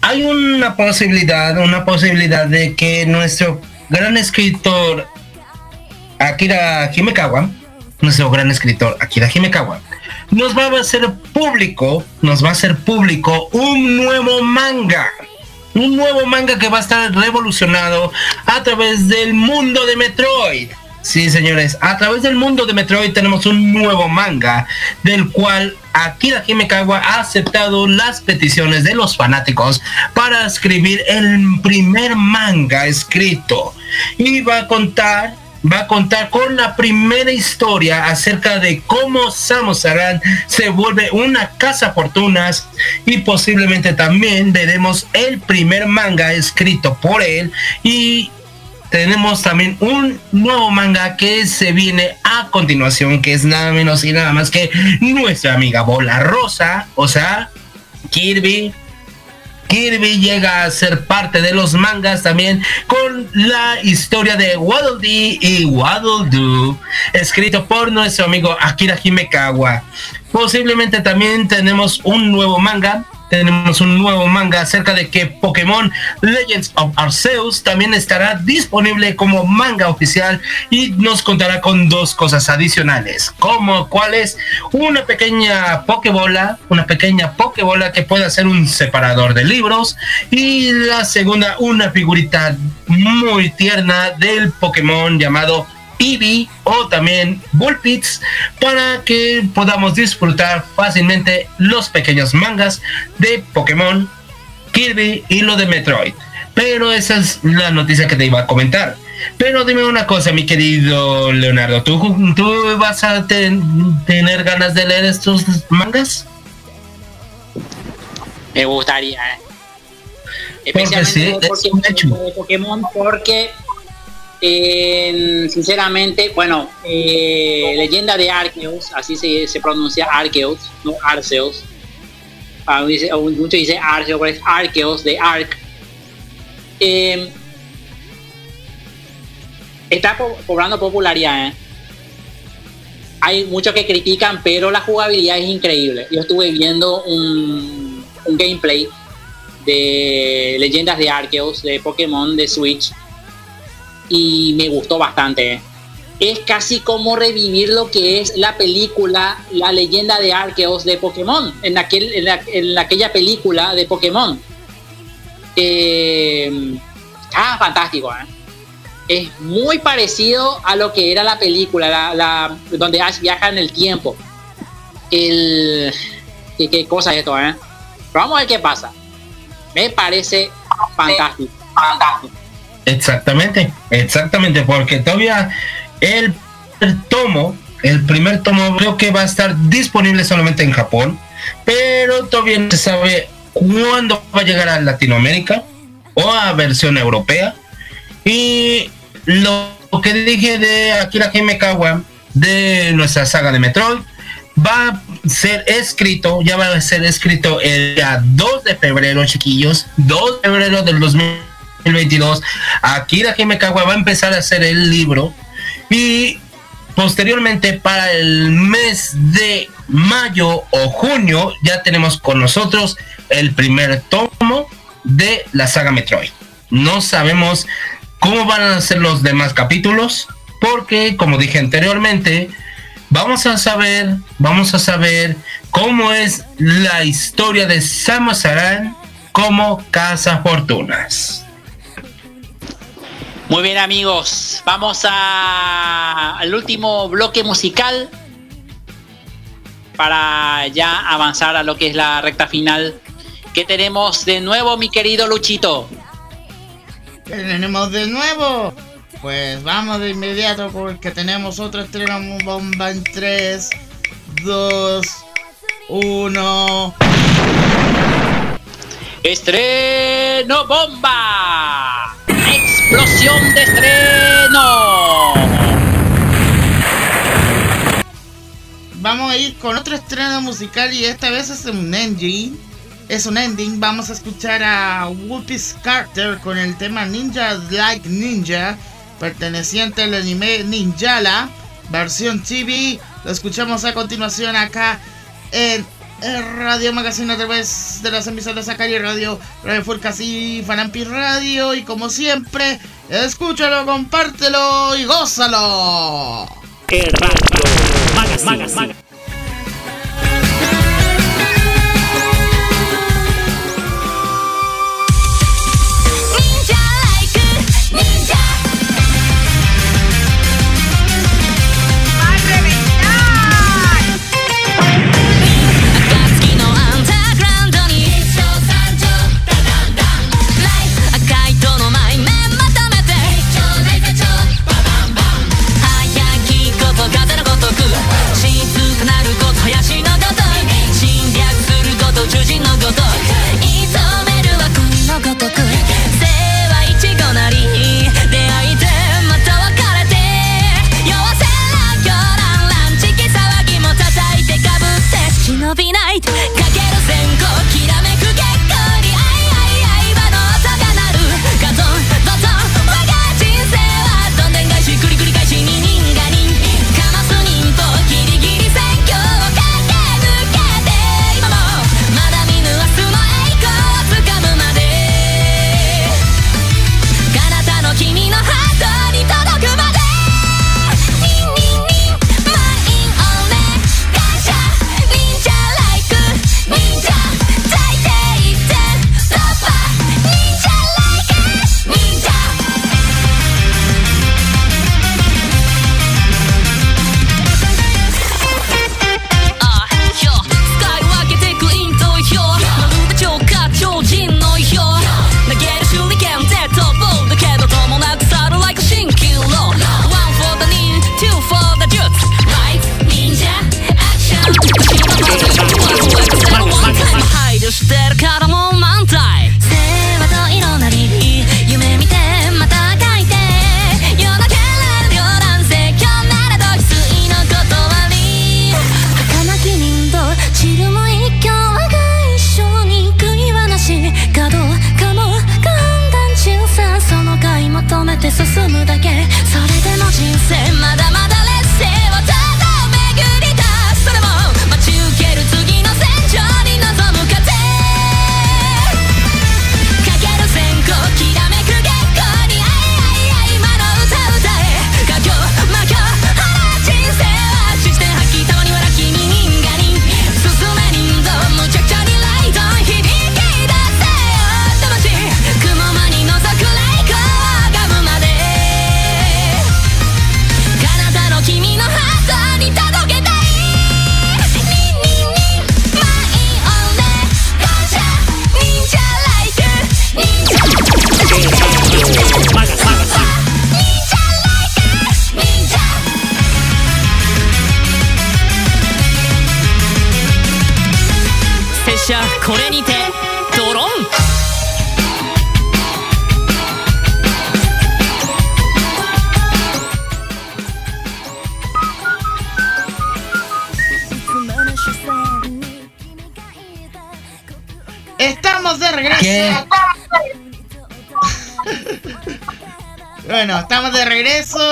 hay una posibilidad, una posibilidad de que nuestro gran escritor Akira Himekawa, nuestro gran escritor Akira Himekawa, nos va a hacer público, nos va a hacer público un nuevo manga. Un nuevo manga que va a estar revolucionado a través del mundo de Metroid. Sí, señores, a través del mundo de Metroid tenemos un nuevo manga del cual Akira Himekawa ha aceptado las peticiones de los fanáticos para escribir el primer manga escrito y va a contar va a contar con la primera historia acerca de cómo Samus Aran se vuelve una casa fortunas y posiblemente también veremos el primer manga escrito por él y tenemos también un nuevo manga que se viene a continuación, que es nada menos y nada más que nuestra amiga Bola Rosa, o sea, Kirby. Kirby llega a ser parte de los mangas también con la historia de Waddle Dee y Waddle Doo, escrito por nuestro amigo Akira Himekawa. Posiblemente también tenemos un nuevo manga tenemos un nuevo manga acerca de que Pokémon Legends of Arceus también estará disponible como manga oficial y nos contará con dos cosas adicionales, como cuáles una pequeña Pokébola, una pequeña Pokébola que puede ser un separador de libros y la segunda una figurita muy tierna del Pokémon llamado Eevee o también Bullpits para que podamos disfrutar fácilmente los pequeños mangas de Pokémon, Kirby y lo de Metroid. Pero esa es la noticia que te iba a comentar. Pero dime una cosa, mi querido Leonardo, ¿tú, tú vas a ten- tener ganas de leer estos mangas? Me gustaría, ¿eh? Porque sí, Especialmente es un hecho. de Pokémon, porque eh, sinceramente, bueno, eh, leyenda de Arceus, así se, pronuncia Arceus, no Arceus. Ah, dice- o mucho dice Arceus, pero es Arceus de Arc. Eh, está cobrando popularidad, ¿eh? Hay muchos que critican, pero la jugabilidad es increíble. Yo estuve viendo un, un gameplay de leyendas de Arceus, de Pokémon, de Switch, y me gustó bastante. es casi como revivir lo que es la película La leyenda de Arceus de Pokémon, en, aquel, en, la- en aquella película de Pokémon. Ah, fantástico, ¿eh? Es muy parecido a lo que era la película, la, la- donde Ash viaja en el tiempo. El, ¿qué, qué cosa es esto, eh? Vamos a ver qué pasa. Me parece. Fantástico. Exactamente, exactamente, porque todavía el tomo, el primer tomo creo que va a estar disponible solamente en Japón, pero todavía no se sabe cuándo va a llegar a Latinoamérica o a versión europea. Y lo que dije de Akira Himekawa de nuestra saga de Metroid va a ser escrito, ya va a ser escrito el día 2 de febrero, chiquillos, 2 de febrero del 2022. Akira Himekawa va a empezar a hacer el libro y posteriormente para el mes de mayo o junio ya tenemos con nosotros el primer tomo de la saga Metroid. No sabemos cómo van a ser los demás capítulos porque como dije anteriormente vamos a saber vamos a saber cómo es la historia de Samus Aran como Casa Fortunas. Muy bien amigos, vamos a- al último bloque musical para ya avanzar a lo que es la recta final. ¿Qué tenemos de nuevo, mi querido Luchito? ¿Qué tenemos de nuevo? Pues vamos de inmediato porque tenemos otro estreno bomba en 3, 2, 1. Estreno bomba. Explosión de estreno. Vamos a ir con otro estreno musical y esta vez es un ending. Es un ending. Vamos a escuchar a Whoopi Carter con el tema Ninja Like Ninja, perteneciente al anime Ninjala, versión TV. Lo escuchamos a continuación acá en Radio Magazine a través de las emisoras Acari Radio, Radio Furcas y Fanampi Radio. Y como siempre, escúchalo, compártelo y gózalo. El Radio Magazine.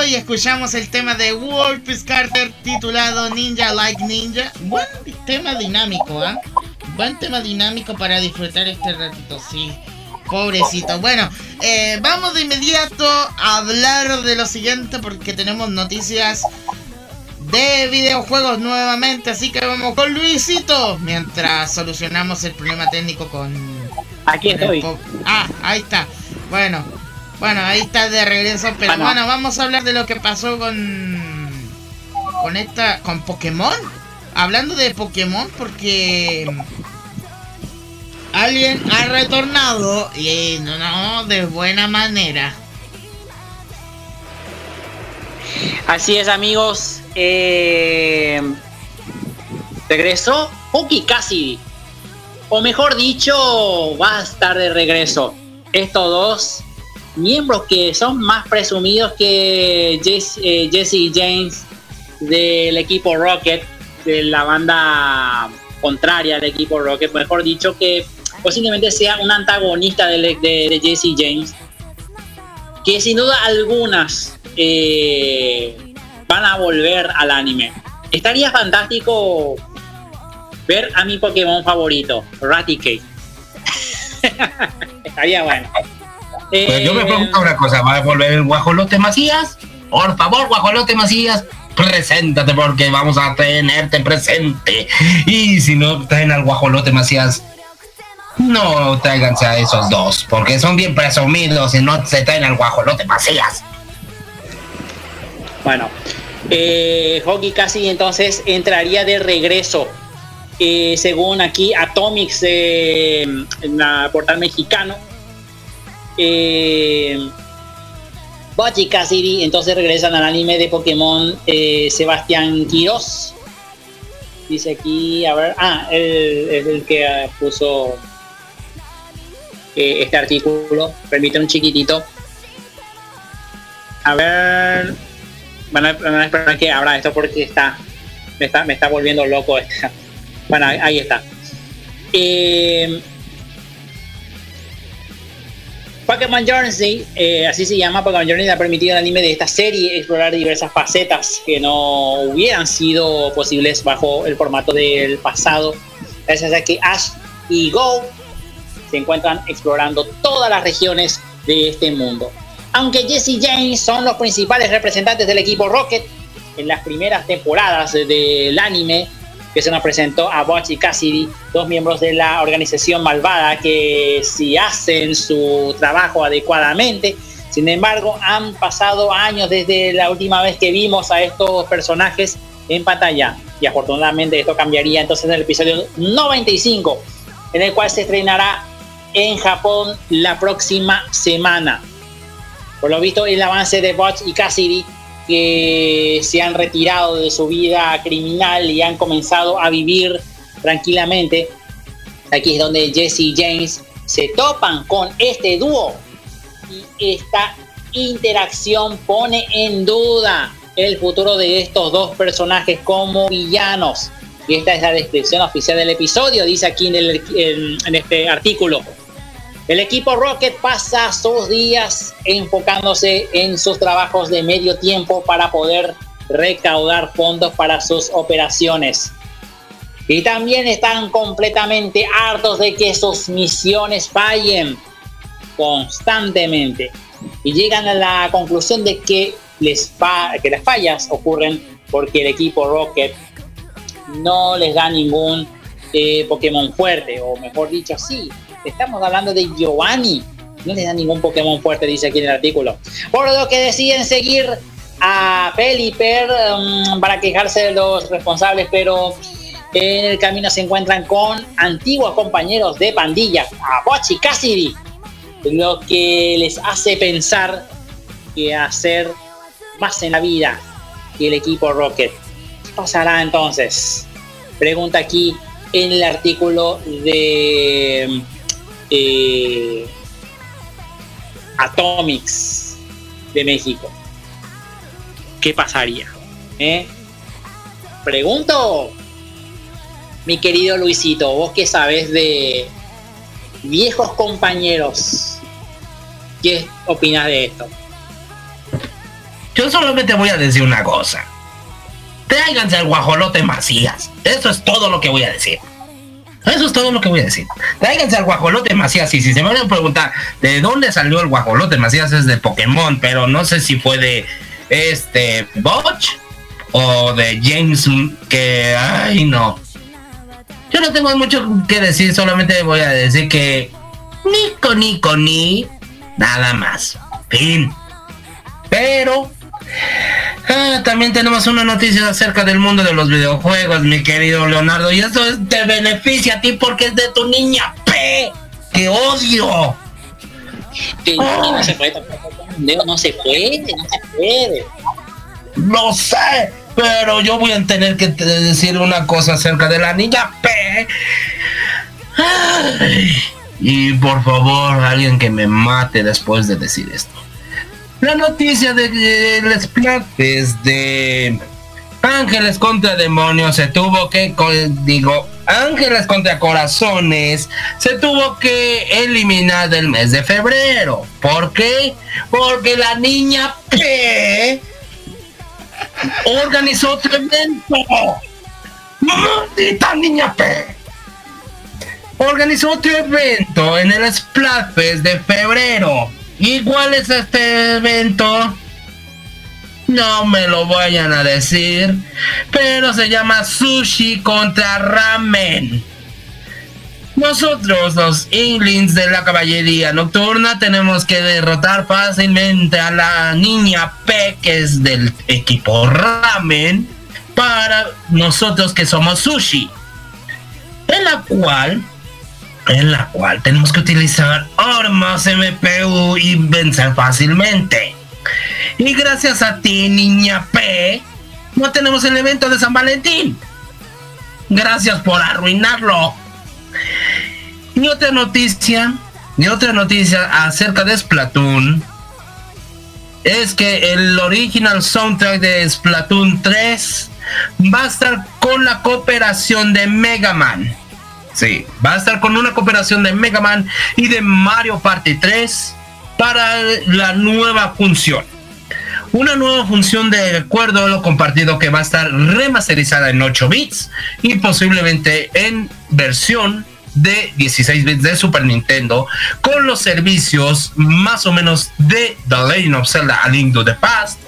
Y escuchamos el tema de Wolf Carter titulado Ninja Like Ninja. Buen tema dinámico, ¿ah? Buen tema dinámico para disfrutar este ratito, sí. Pobrecito. Bueno, eh, vamos de inmediato a hablar de lo siguiente porque tenemos noticias de videojuegos nuevamente. Así que vamos con Luisito mientras solucionamos el problema técnico con. Aquí estoy. Ah, ahí está. Bueno, bueno, ahí está de regreso. Pero Bueno. bueno, vamos a hablar de lo que pasó con. Con esta. Con Pokémon. Hablando de Pokémon, porque. Alguien ha retornado y no, no de buena manera. Así es, amigos. Eh, regresó Poki Cassidy. O mejor dicho, va a estar de regreso. Estos dos miembros que son más presumidos que Jesse, eh, Jesse James del equipo Rocket, de la banda contraria al equipo Rocket. Mejor dicho, que posiblemente sea un antagonista de, Jesse James. Que sin duda algunas eh, van a volver al anime. Estaría fantástico ver a mi Pokémon favorito, Raticate. Estaría bueno. Pues yo me Eh, pregunto una cosa, ¿va a volver el guajolote Macías? Por favor, guajolote Macías, preséntate porque vamos a tenerte presente. Y si no traen al guajolote Macías, no tráiganse a esos dos, porque son bien presumidos y no se traen al guajolote Macías. Bueno, eh, Hockey casi entonces entraría de regreso. Eh, según aquí Atomics eh, en la portal mexicano. Eh, Butch y Cassidy entonces regresan al anime de Pokémon eh, Sebastián Quiroz. Dice aquí, a ver, ah, él es el que ah, puso eh, este artículo. Permite un chiquitito. A ver, van a, van esperar que abra esto porque está me está, me está volviendo loco. esta. Bueno, ahí está. Eh, Pokémon Journey, eh, así se llama, Pokémon Journey ha permitido al anime de esta serie explorar diversas facetas que no hubieran sido posibles bajo el formato del pasado, gracias a que Ash y Go se encuentran explorando todas las regiones de este mundo. Aunque Jesse y James son los principales representantes del equipo Rocket en las primeras temporadas de- del anime, que se nos presentó a Butch y Cassidy, dos miembros de la organización malvada que si hacen su trabajo adecuadamente, sin embargo han pasado años desde la última vez que vimos a estos personajes en pantalla y afortunadamente esto cambiaría entonces en el episodio 95 en el cual se estrenará en Japón la próxima semana. Por lo visto, el avance de Butch y Cassidy que se han retirado de su vida criminal y han comenzado a vivir tranquilamente. Aquí es donde Jesse y James se topan con este dúo y esta interacción pone en duda el futuro de estos dos personajes como villanos. Y esta es la descripción oficial del episodio, dice aquí en, en este artículo. El equipo Rocket pasa sus días enfocándose en sus trabajos de medio tiempo para poder recaudar fondos para sus operaciones. Y también están completamente hartos de que sus misiones fallen constantemente. Y llegan a la conclusión de que, les que las fallas ocurren porque el equipo Rocket no les da ningún eh, Pokémon fuerte, o mejor dicho, sí, estamos hablando de Giovanni, no les da ningún Pokémon fuerte, dice aquí en el artículo. Por lo que deciden seguir a Pelipper um, para quejarse de los responsables, pero en el camino se encuentran con antiguos compañeros de pandilla, a Butch y Cassidy, lo que les hace pensar que hacer más en la vida que el equipo Rocket. ¿Qué pasará entonces? Pregunta aquí en el artículo de eh, Atomics de México. ¿Qué pasaría? ¿Eh? Pregunto, mi querido Luisito, vos que sabes de viejos compañeros, ¿qué opinas de esto? Yo solamente voy a decir una cosa. Tráiganse al guajolote Macías. Eso es todo lo que voy a decir. Eso es todo lo que voy a decir. Tráiganse al guajolote Macías. Y si se me van a preguntar de dónde salió el guajolote Macías, es de Pokémon, pero no sé si fue de este Botch o de James que ay no. Yo no tengo mucho que decir, solamente voy a decir que Nico Nico ni nada más. Fin. Pero ah, también tenemos una noticia acerca del mundo de los videojuegos, mi querido Leonardo. Y eso es- te beneficia a ti porque es de tu niña P. ¡Que odio! No se puede no se puede, no se puede. No sé, pero yo voy a tener que te- decir una cosa acerca de la niña P. Ay, y por favor, alguien que me mate después de decir esto. La noticia de que el Splates de Ángeles contra Demonios se tuvo que, co- digo, Ángeles contra Corazones se tuvo que eliminar del mes de febrero. ¿Por qué? Porque la niña P organizó otro evento. ¡Maldita niña P! Organizó otro evento en el Splatfest de febrero. ¿Y cuál es este evento? No me lo vayan a decir, pero se llama Sushi contra Ramen. Nosotros, los Inglings de la caballería nocturna, tenemos que derrotar fácilmente a la niña P, que es del equipo Ramen, para nosotros que somos Sushi. En la cual, en la cual tenemos que utilizar armas MPU y vencer fácilmente. Y gracias a ti, niña P, no tenemos el evento de San Valentín. Gracias por arruinarlo. Y otra noticia, y otra noticia acerca de Splatoon es que el original soundtrack de Splatoon 3 va a estar con la cooperación de Mega Man. Sí, va a estar con una cooperación de Mega Man y de Mario Party 3 para la nueva función. Una nueva función de acuerdo a lo compartido que va a estar remasterizada en 8 bits y posiblemente en versión de 16 bits de Super Nintendo con los servicios más o menos de The Legend of Zelda A Link to the Past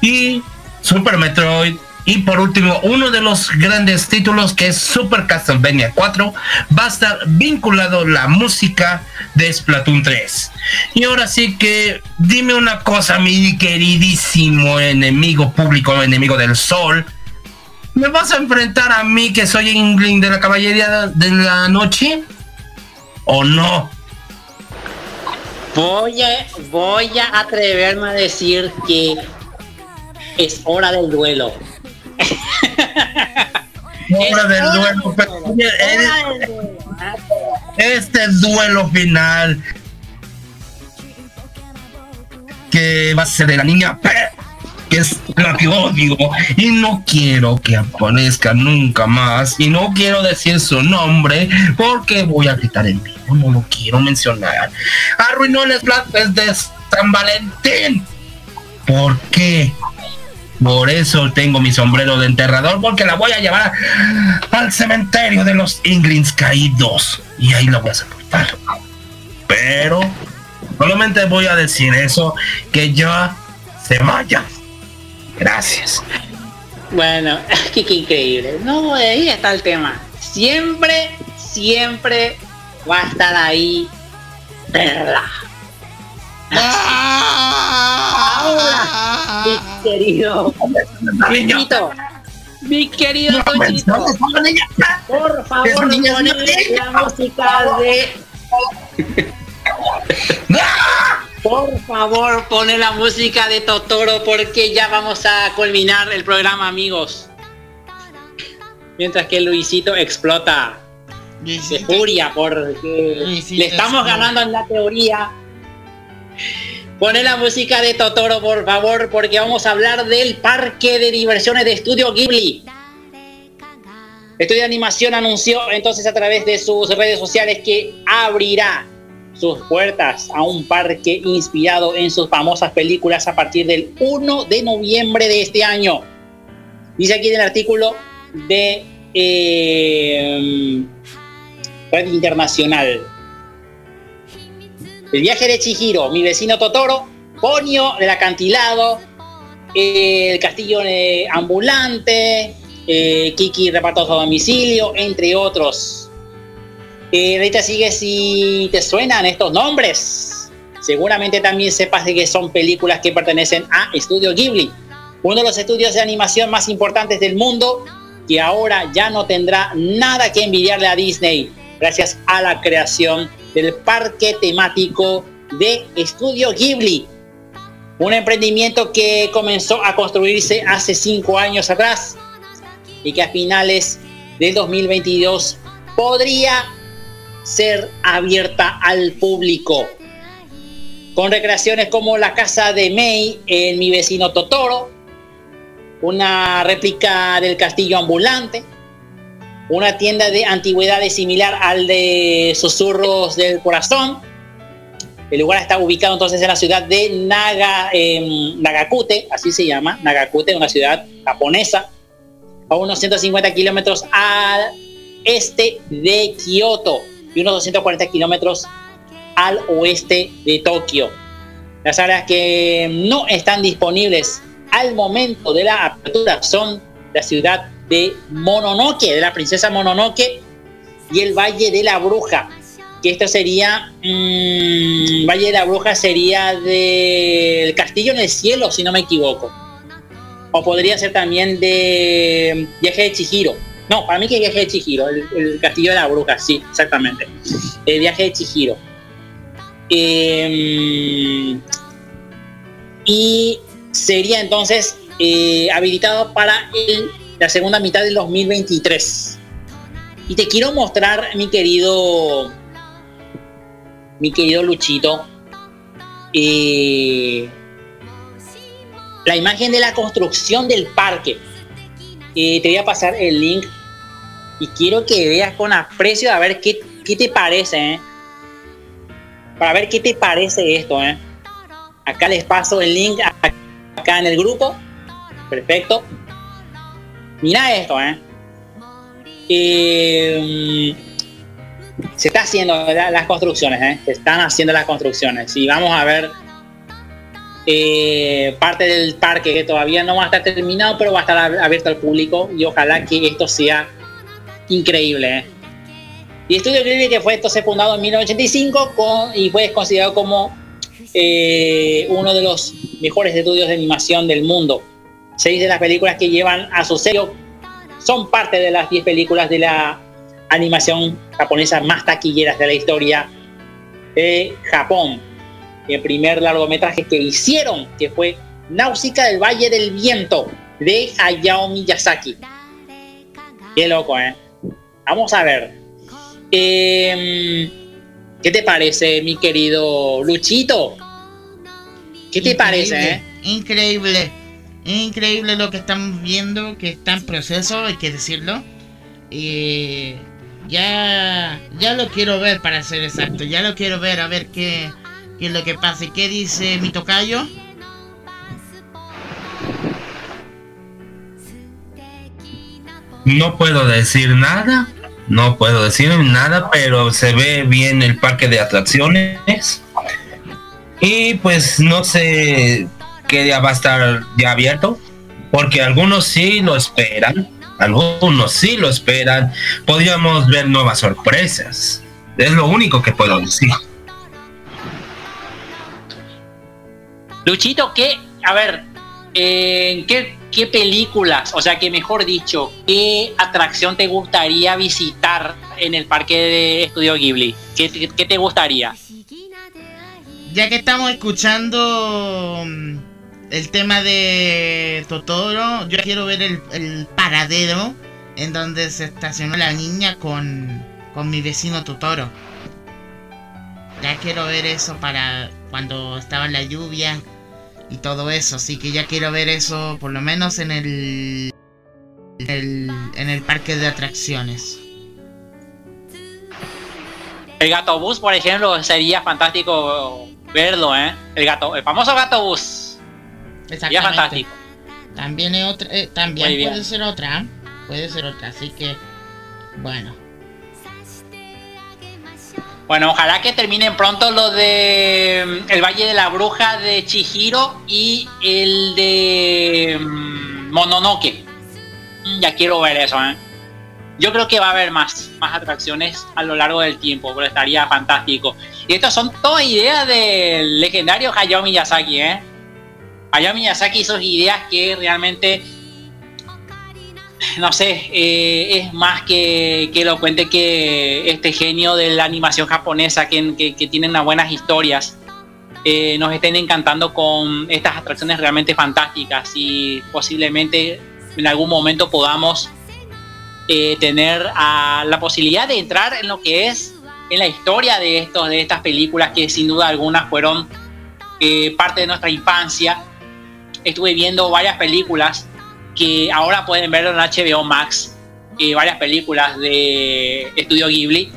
y Super Metroid y por último uno de los grandes títulos que es Super Castlevania 4 va a estar vinculado la música de Splatoon 3 y ahora sí que dime una cosa mi queridísimo enemigo público enemigo del sol ¿Me vas a enfrentar a mí que soy Ingling de la caballería de la noche? ¿O no? Voy a, voy a atreverme a decir que es hora del duelo. Hora del duelo, este duelo final que va a ser de la niña que es la que odio y no quiero que aparezca nunca más y no quiero decir su nombre porque voy a gritar en vivo, no lo quiero mencionar. Arruinó el Splatfest de San Valentín. ¿Por qué? Por eso tengo mi sombrero de enterrador, porque la voy a llevar al cementerio de los Inglings caídos. Y ahí la voy a sepultar. Pero solamente voy a decir eso, que ya se vaya. Gracias. Bueno, qué, qué increíble. No, ahí está el tema. Siempre, siempre va a estar ahí. Perla. Ahora, mi querido Luisito, mi querido Tochito, por favor, ponle la música de. Por favor, pone la música de Totoro porque ya vamos a culminar el programa, amigos. Mientras que Luisito explota. de furia porque le estamos ganando en la teoría. Pone la música de Totoro, por favor, porque vamos a hablar del parque de diversiones de Estudio Ghibli. Estudio de Animación anunció entonces a través de sus redes sociales que abrirá sus puertas a un parque inspirado en sus famosas películas a partir del 1 de noviembre de este año. Dice aquí en el artículo de eh, Red Internacional. El viaje de Chihiro, mi vecino Totoro, Ponio del acantilado, el castillo ambulante, eh, Kiki repartos a domicilio, entre otros. Eh, ahorita sigue si te suenan estos nombres. Seguramente también sepas de que son películas que pertenecen a Estudio Ghibli, uno de los estudios de animación más importantes del mundo, que ahora ya no tendrá nada que envidiarle a Disney, gracias a la creación del parque temático de Estudio Ghibli. Un emprendimiento que comenzó a construirse hace cinco años atrás y que a finales del 2022 podría ser abierta al público. Con recreaciones como la casa de Mei en mi vecino Totoro, una réplica del castillo ambulante, una tienda de antigüedades similar al de Susurros del Corazón. El lugar está ubicado entonces en la ciudad de Naga, eh, Nagakute, así se llama, Nagakute, una ciudad japonesa, a unos 150 kilómetros al este de Kioto y unos 240 kilómetros al oeste de Tokio. Las áreas que no están disponibles al momento de la apertura son la ciudad de Mononoke, de la princesa Mononoke y el Valle de la Bruja, que esto sería, mmm, Valle de la Bruja sería del Castillo en el Cielo, si no me equivoco. O podría ser también de Viaje de Chihiro. No, para mí que Viaje de Chihiro, el, Castillo de la Bruja, sí, exactamente. El Viaje de Chihiro. Eh, y sería entonces eh, habilitado para el la segunda mitad del 2023. Y te quiero mostrar, mi querido, mi querido Luchito, eh, la imagen de la construcción del parque. Eh, te voy a pasar el link y quiero que veas con aprecio a ver qué, qué te parece, ¿eh? Para ver qué te parece esto, ¿eh? Acá les paso el link acá en el grupo. Perfecto. Mira esto, ¿eh? Eh, se está haciendo la- las construcciones, ¿eh? Se están haciendo las construcciones. Y vamos a ver eh, parte del parque que todavía no va a estar terminado, pero va a estar ab- abierto al público. Y ojalá que esto sea increíble, ¿eh? Y Estudio Ghibli que fue entonces fundado en 1985 con- y fue considerado como eh, uno de los mejores estudios de animación del mundo. Seis de las películas que llevan a su sello son parte de las 10 películas de la animación japonesa más taquilleras de la historia de Japón. El primer largometraje que hicieron, que fue Náusica del Valle del Viento, de Hayao Miyazaki. Qué loco, ¿eh? Vamos a ver. Em, ¿Qué te parece, mi querido Luchito? ¿Qué te parece, eh? Increíble. Increíble lo que estamos viendo, que está en proceso, hay que decirlo. Y ya, ya lo quiero ver para ser exacto. Ya lo quiero ver a ver qué, qué es lo que pasa. ¿Y qué dice mi tocayo? No puedo decir nada, no puedo decir nada, pero se ve bien el parque de atracciones. Y pues no sé qué día va a estar ya abierto, porque algunos sí lo esperan, algunos sí lo esperan. Podríamos ver nuevas sorpresas. Es lo único que puedo decir. Luchito, ¿qué? A ver, eh, ¿qué, ¿qué películas, o sea, que mejor dicho, qué atracción te gustaría visitar en el parque de Estudio Ghibli? ¿Qué, qué- qué te gustaría? Ya que estamos escuchando el tema de Totoro, yo quiero ver el, paradero en donde se estacionó la niña con, con mi vecino Totoro. Ya quiero ver eso para cuando estaba la lluvia y todo eso. Así que ya quiero ver eso por lo menos en el, en el, en el parque de atracciones. El gato bus, por ejemplo, sería fantástico verlo, ¿eh? El gato, el famoso gato bus. Exactamente. fantástico. También es otra, eh, también puede ser otra, puede ser otra. Así que bueno. Bueno, ojalá que terminen pronto lo de mm, El Valle de la Bruja de Chihiro y el de mm, Mononoke. Mm, Ya quiero ver eso, ¿eh? Yo creo que va a haber más, más atracciones a lo largo del tiempo, pero estaría fantástico. Y estas son todas ideas del legendario Hayao Miyazaki, ¿eh? Hayao Miyazaki hizo ideas que realmente no sé, eh, es más que, que elocuente que este genio de la animación japonesa que, que, que tiene unas buenas historias eh, nos estén encantando con estas atracciones realmente fantásticas y posiblemente en algún momento podamos eh, tener la posibilidad de entrar en lo que es en la historia de estos de estas películas que sin duda algunas fueron parte de nuestra infancia estuve viendo varias películas que ahora pueden verlo en HBO Max, eh, varias películas de Estudio Ghibli.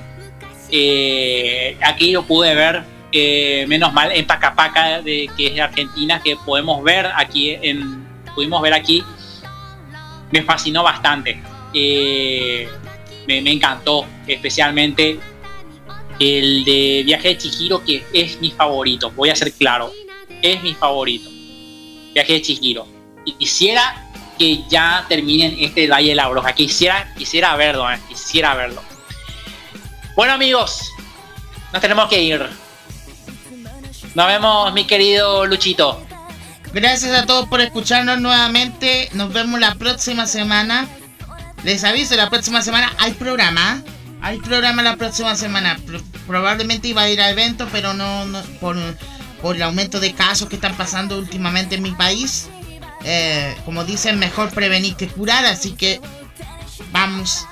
Eh, aquí lo pude ver, eh, menos mal, en Pacapaca, de, que es de Argentina, que podemos ver aquí, en, pudimos ver aquí. Me fascinó bastante. Eh, me, me encantó, especialmente el de Viaje de Chihiro, que es mi favorito, voy a ser claro, es mi favorito. Viaje de Chihiro. Y quisiera que ya terminen este Valle de la Bruja. Quisiera, quisiera verlo, eh, quisiera verlo. Bueno amigos, nos tenemos que ir. Nos vemos, mi querido Luchito. Gracias a todos por escucharnos nuevamente. Nos vemos la próxima semana. Les aviso, la próxima semana hay programa. Hay programa la próxima semana. Pro- probablemente iba a ir a evento, pero no, no- por, por el aumento de casos que están pasando últimamente en mi país. Eh, como dicen, mejor prevenir que curar. Así que vamos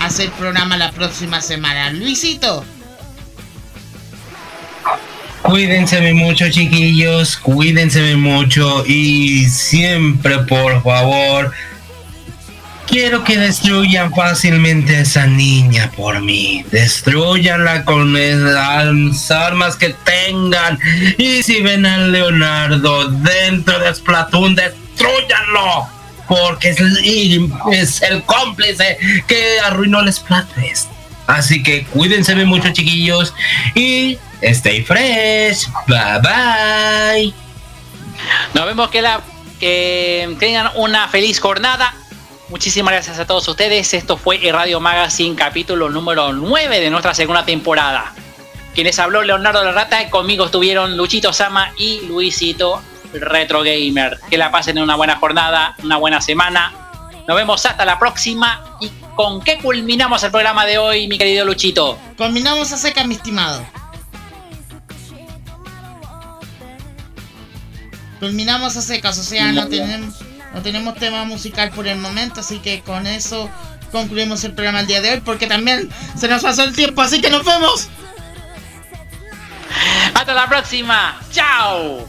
a hacer programa la próxima semana. Luisito, Cuídense mucho, chiquillos. Cuídense mucho. Y siempre, por favor, quiero que destruyan fácilmente a esa niña por mí. Destruyanla con las armas que tengan. Y si ven a Leonardo dentro de Splatoon, destruyanlo. Porque es, el cómplice que arruinó el Splatoon. Así que cuídense mucho, chiquillos. Y stay fresh. Bye bye. Nos vemos que, la, que tengan una feliz jornada. Muchísimas gracias a todos ustedes. Esto fue el Radio Magazine, capítulo número 9 de nuestra segunda temporada. Quienes habló Leonardo La Rata, conmigo estuvieron Luchito Sama y Luisito Retro Gamer. Que la pasen una buena jornada, una buena semana. Nos vemos hasta la próxima. ¿Y con qué culminamos el programa de hoy, mi querido Luchito? Combinamos a seca, mi estimado. Culminamos a secas, o sea, no tenemos, no tenemos tema musical por el momento, así que con eso concluimos el programa el día de hoy, porque también se nos pasó el tiempo, así que nos vemos. Hasta la próxima. Chao.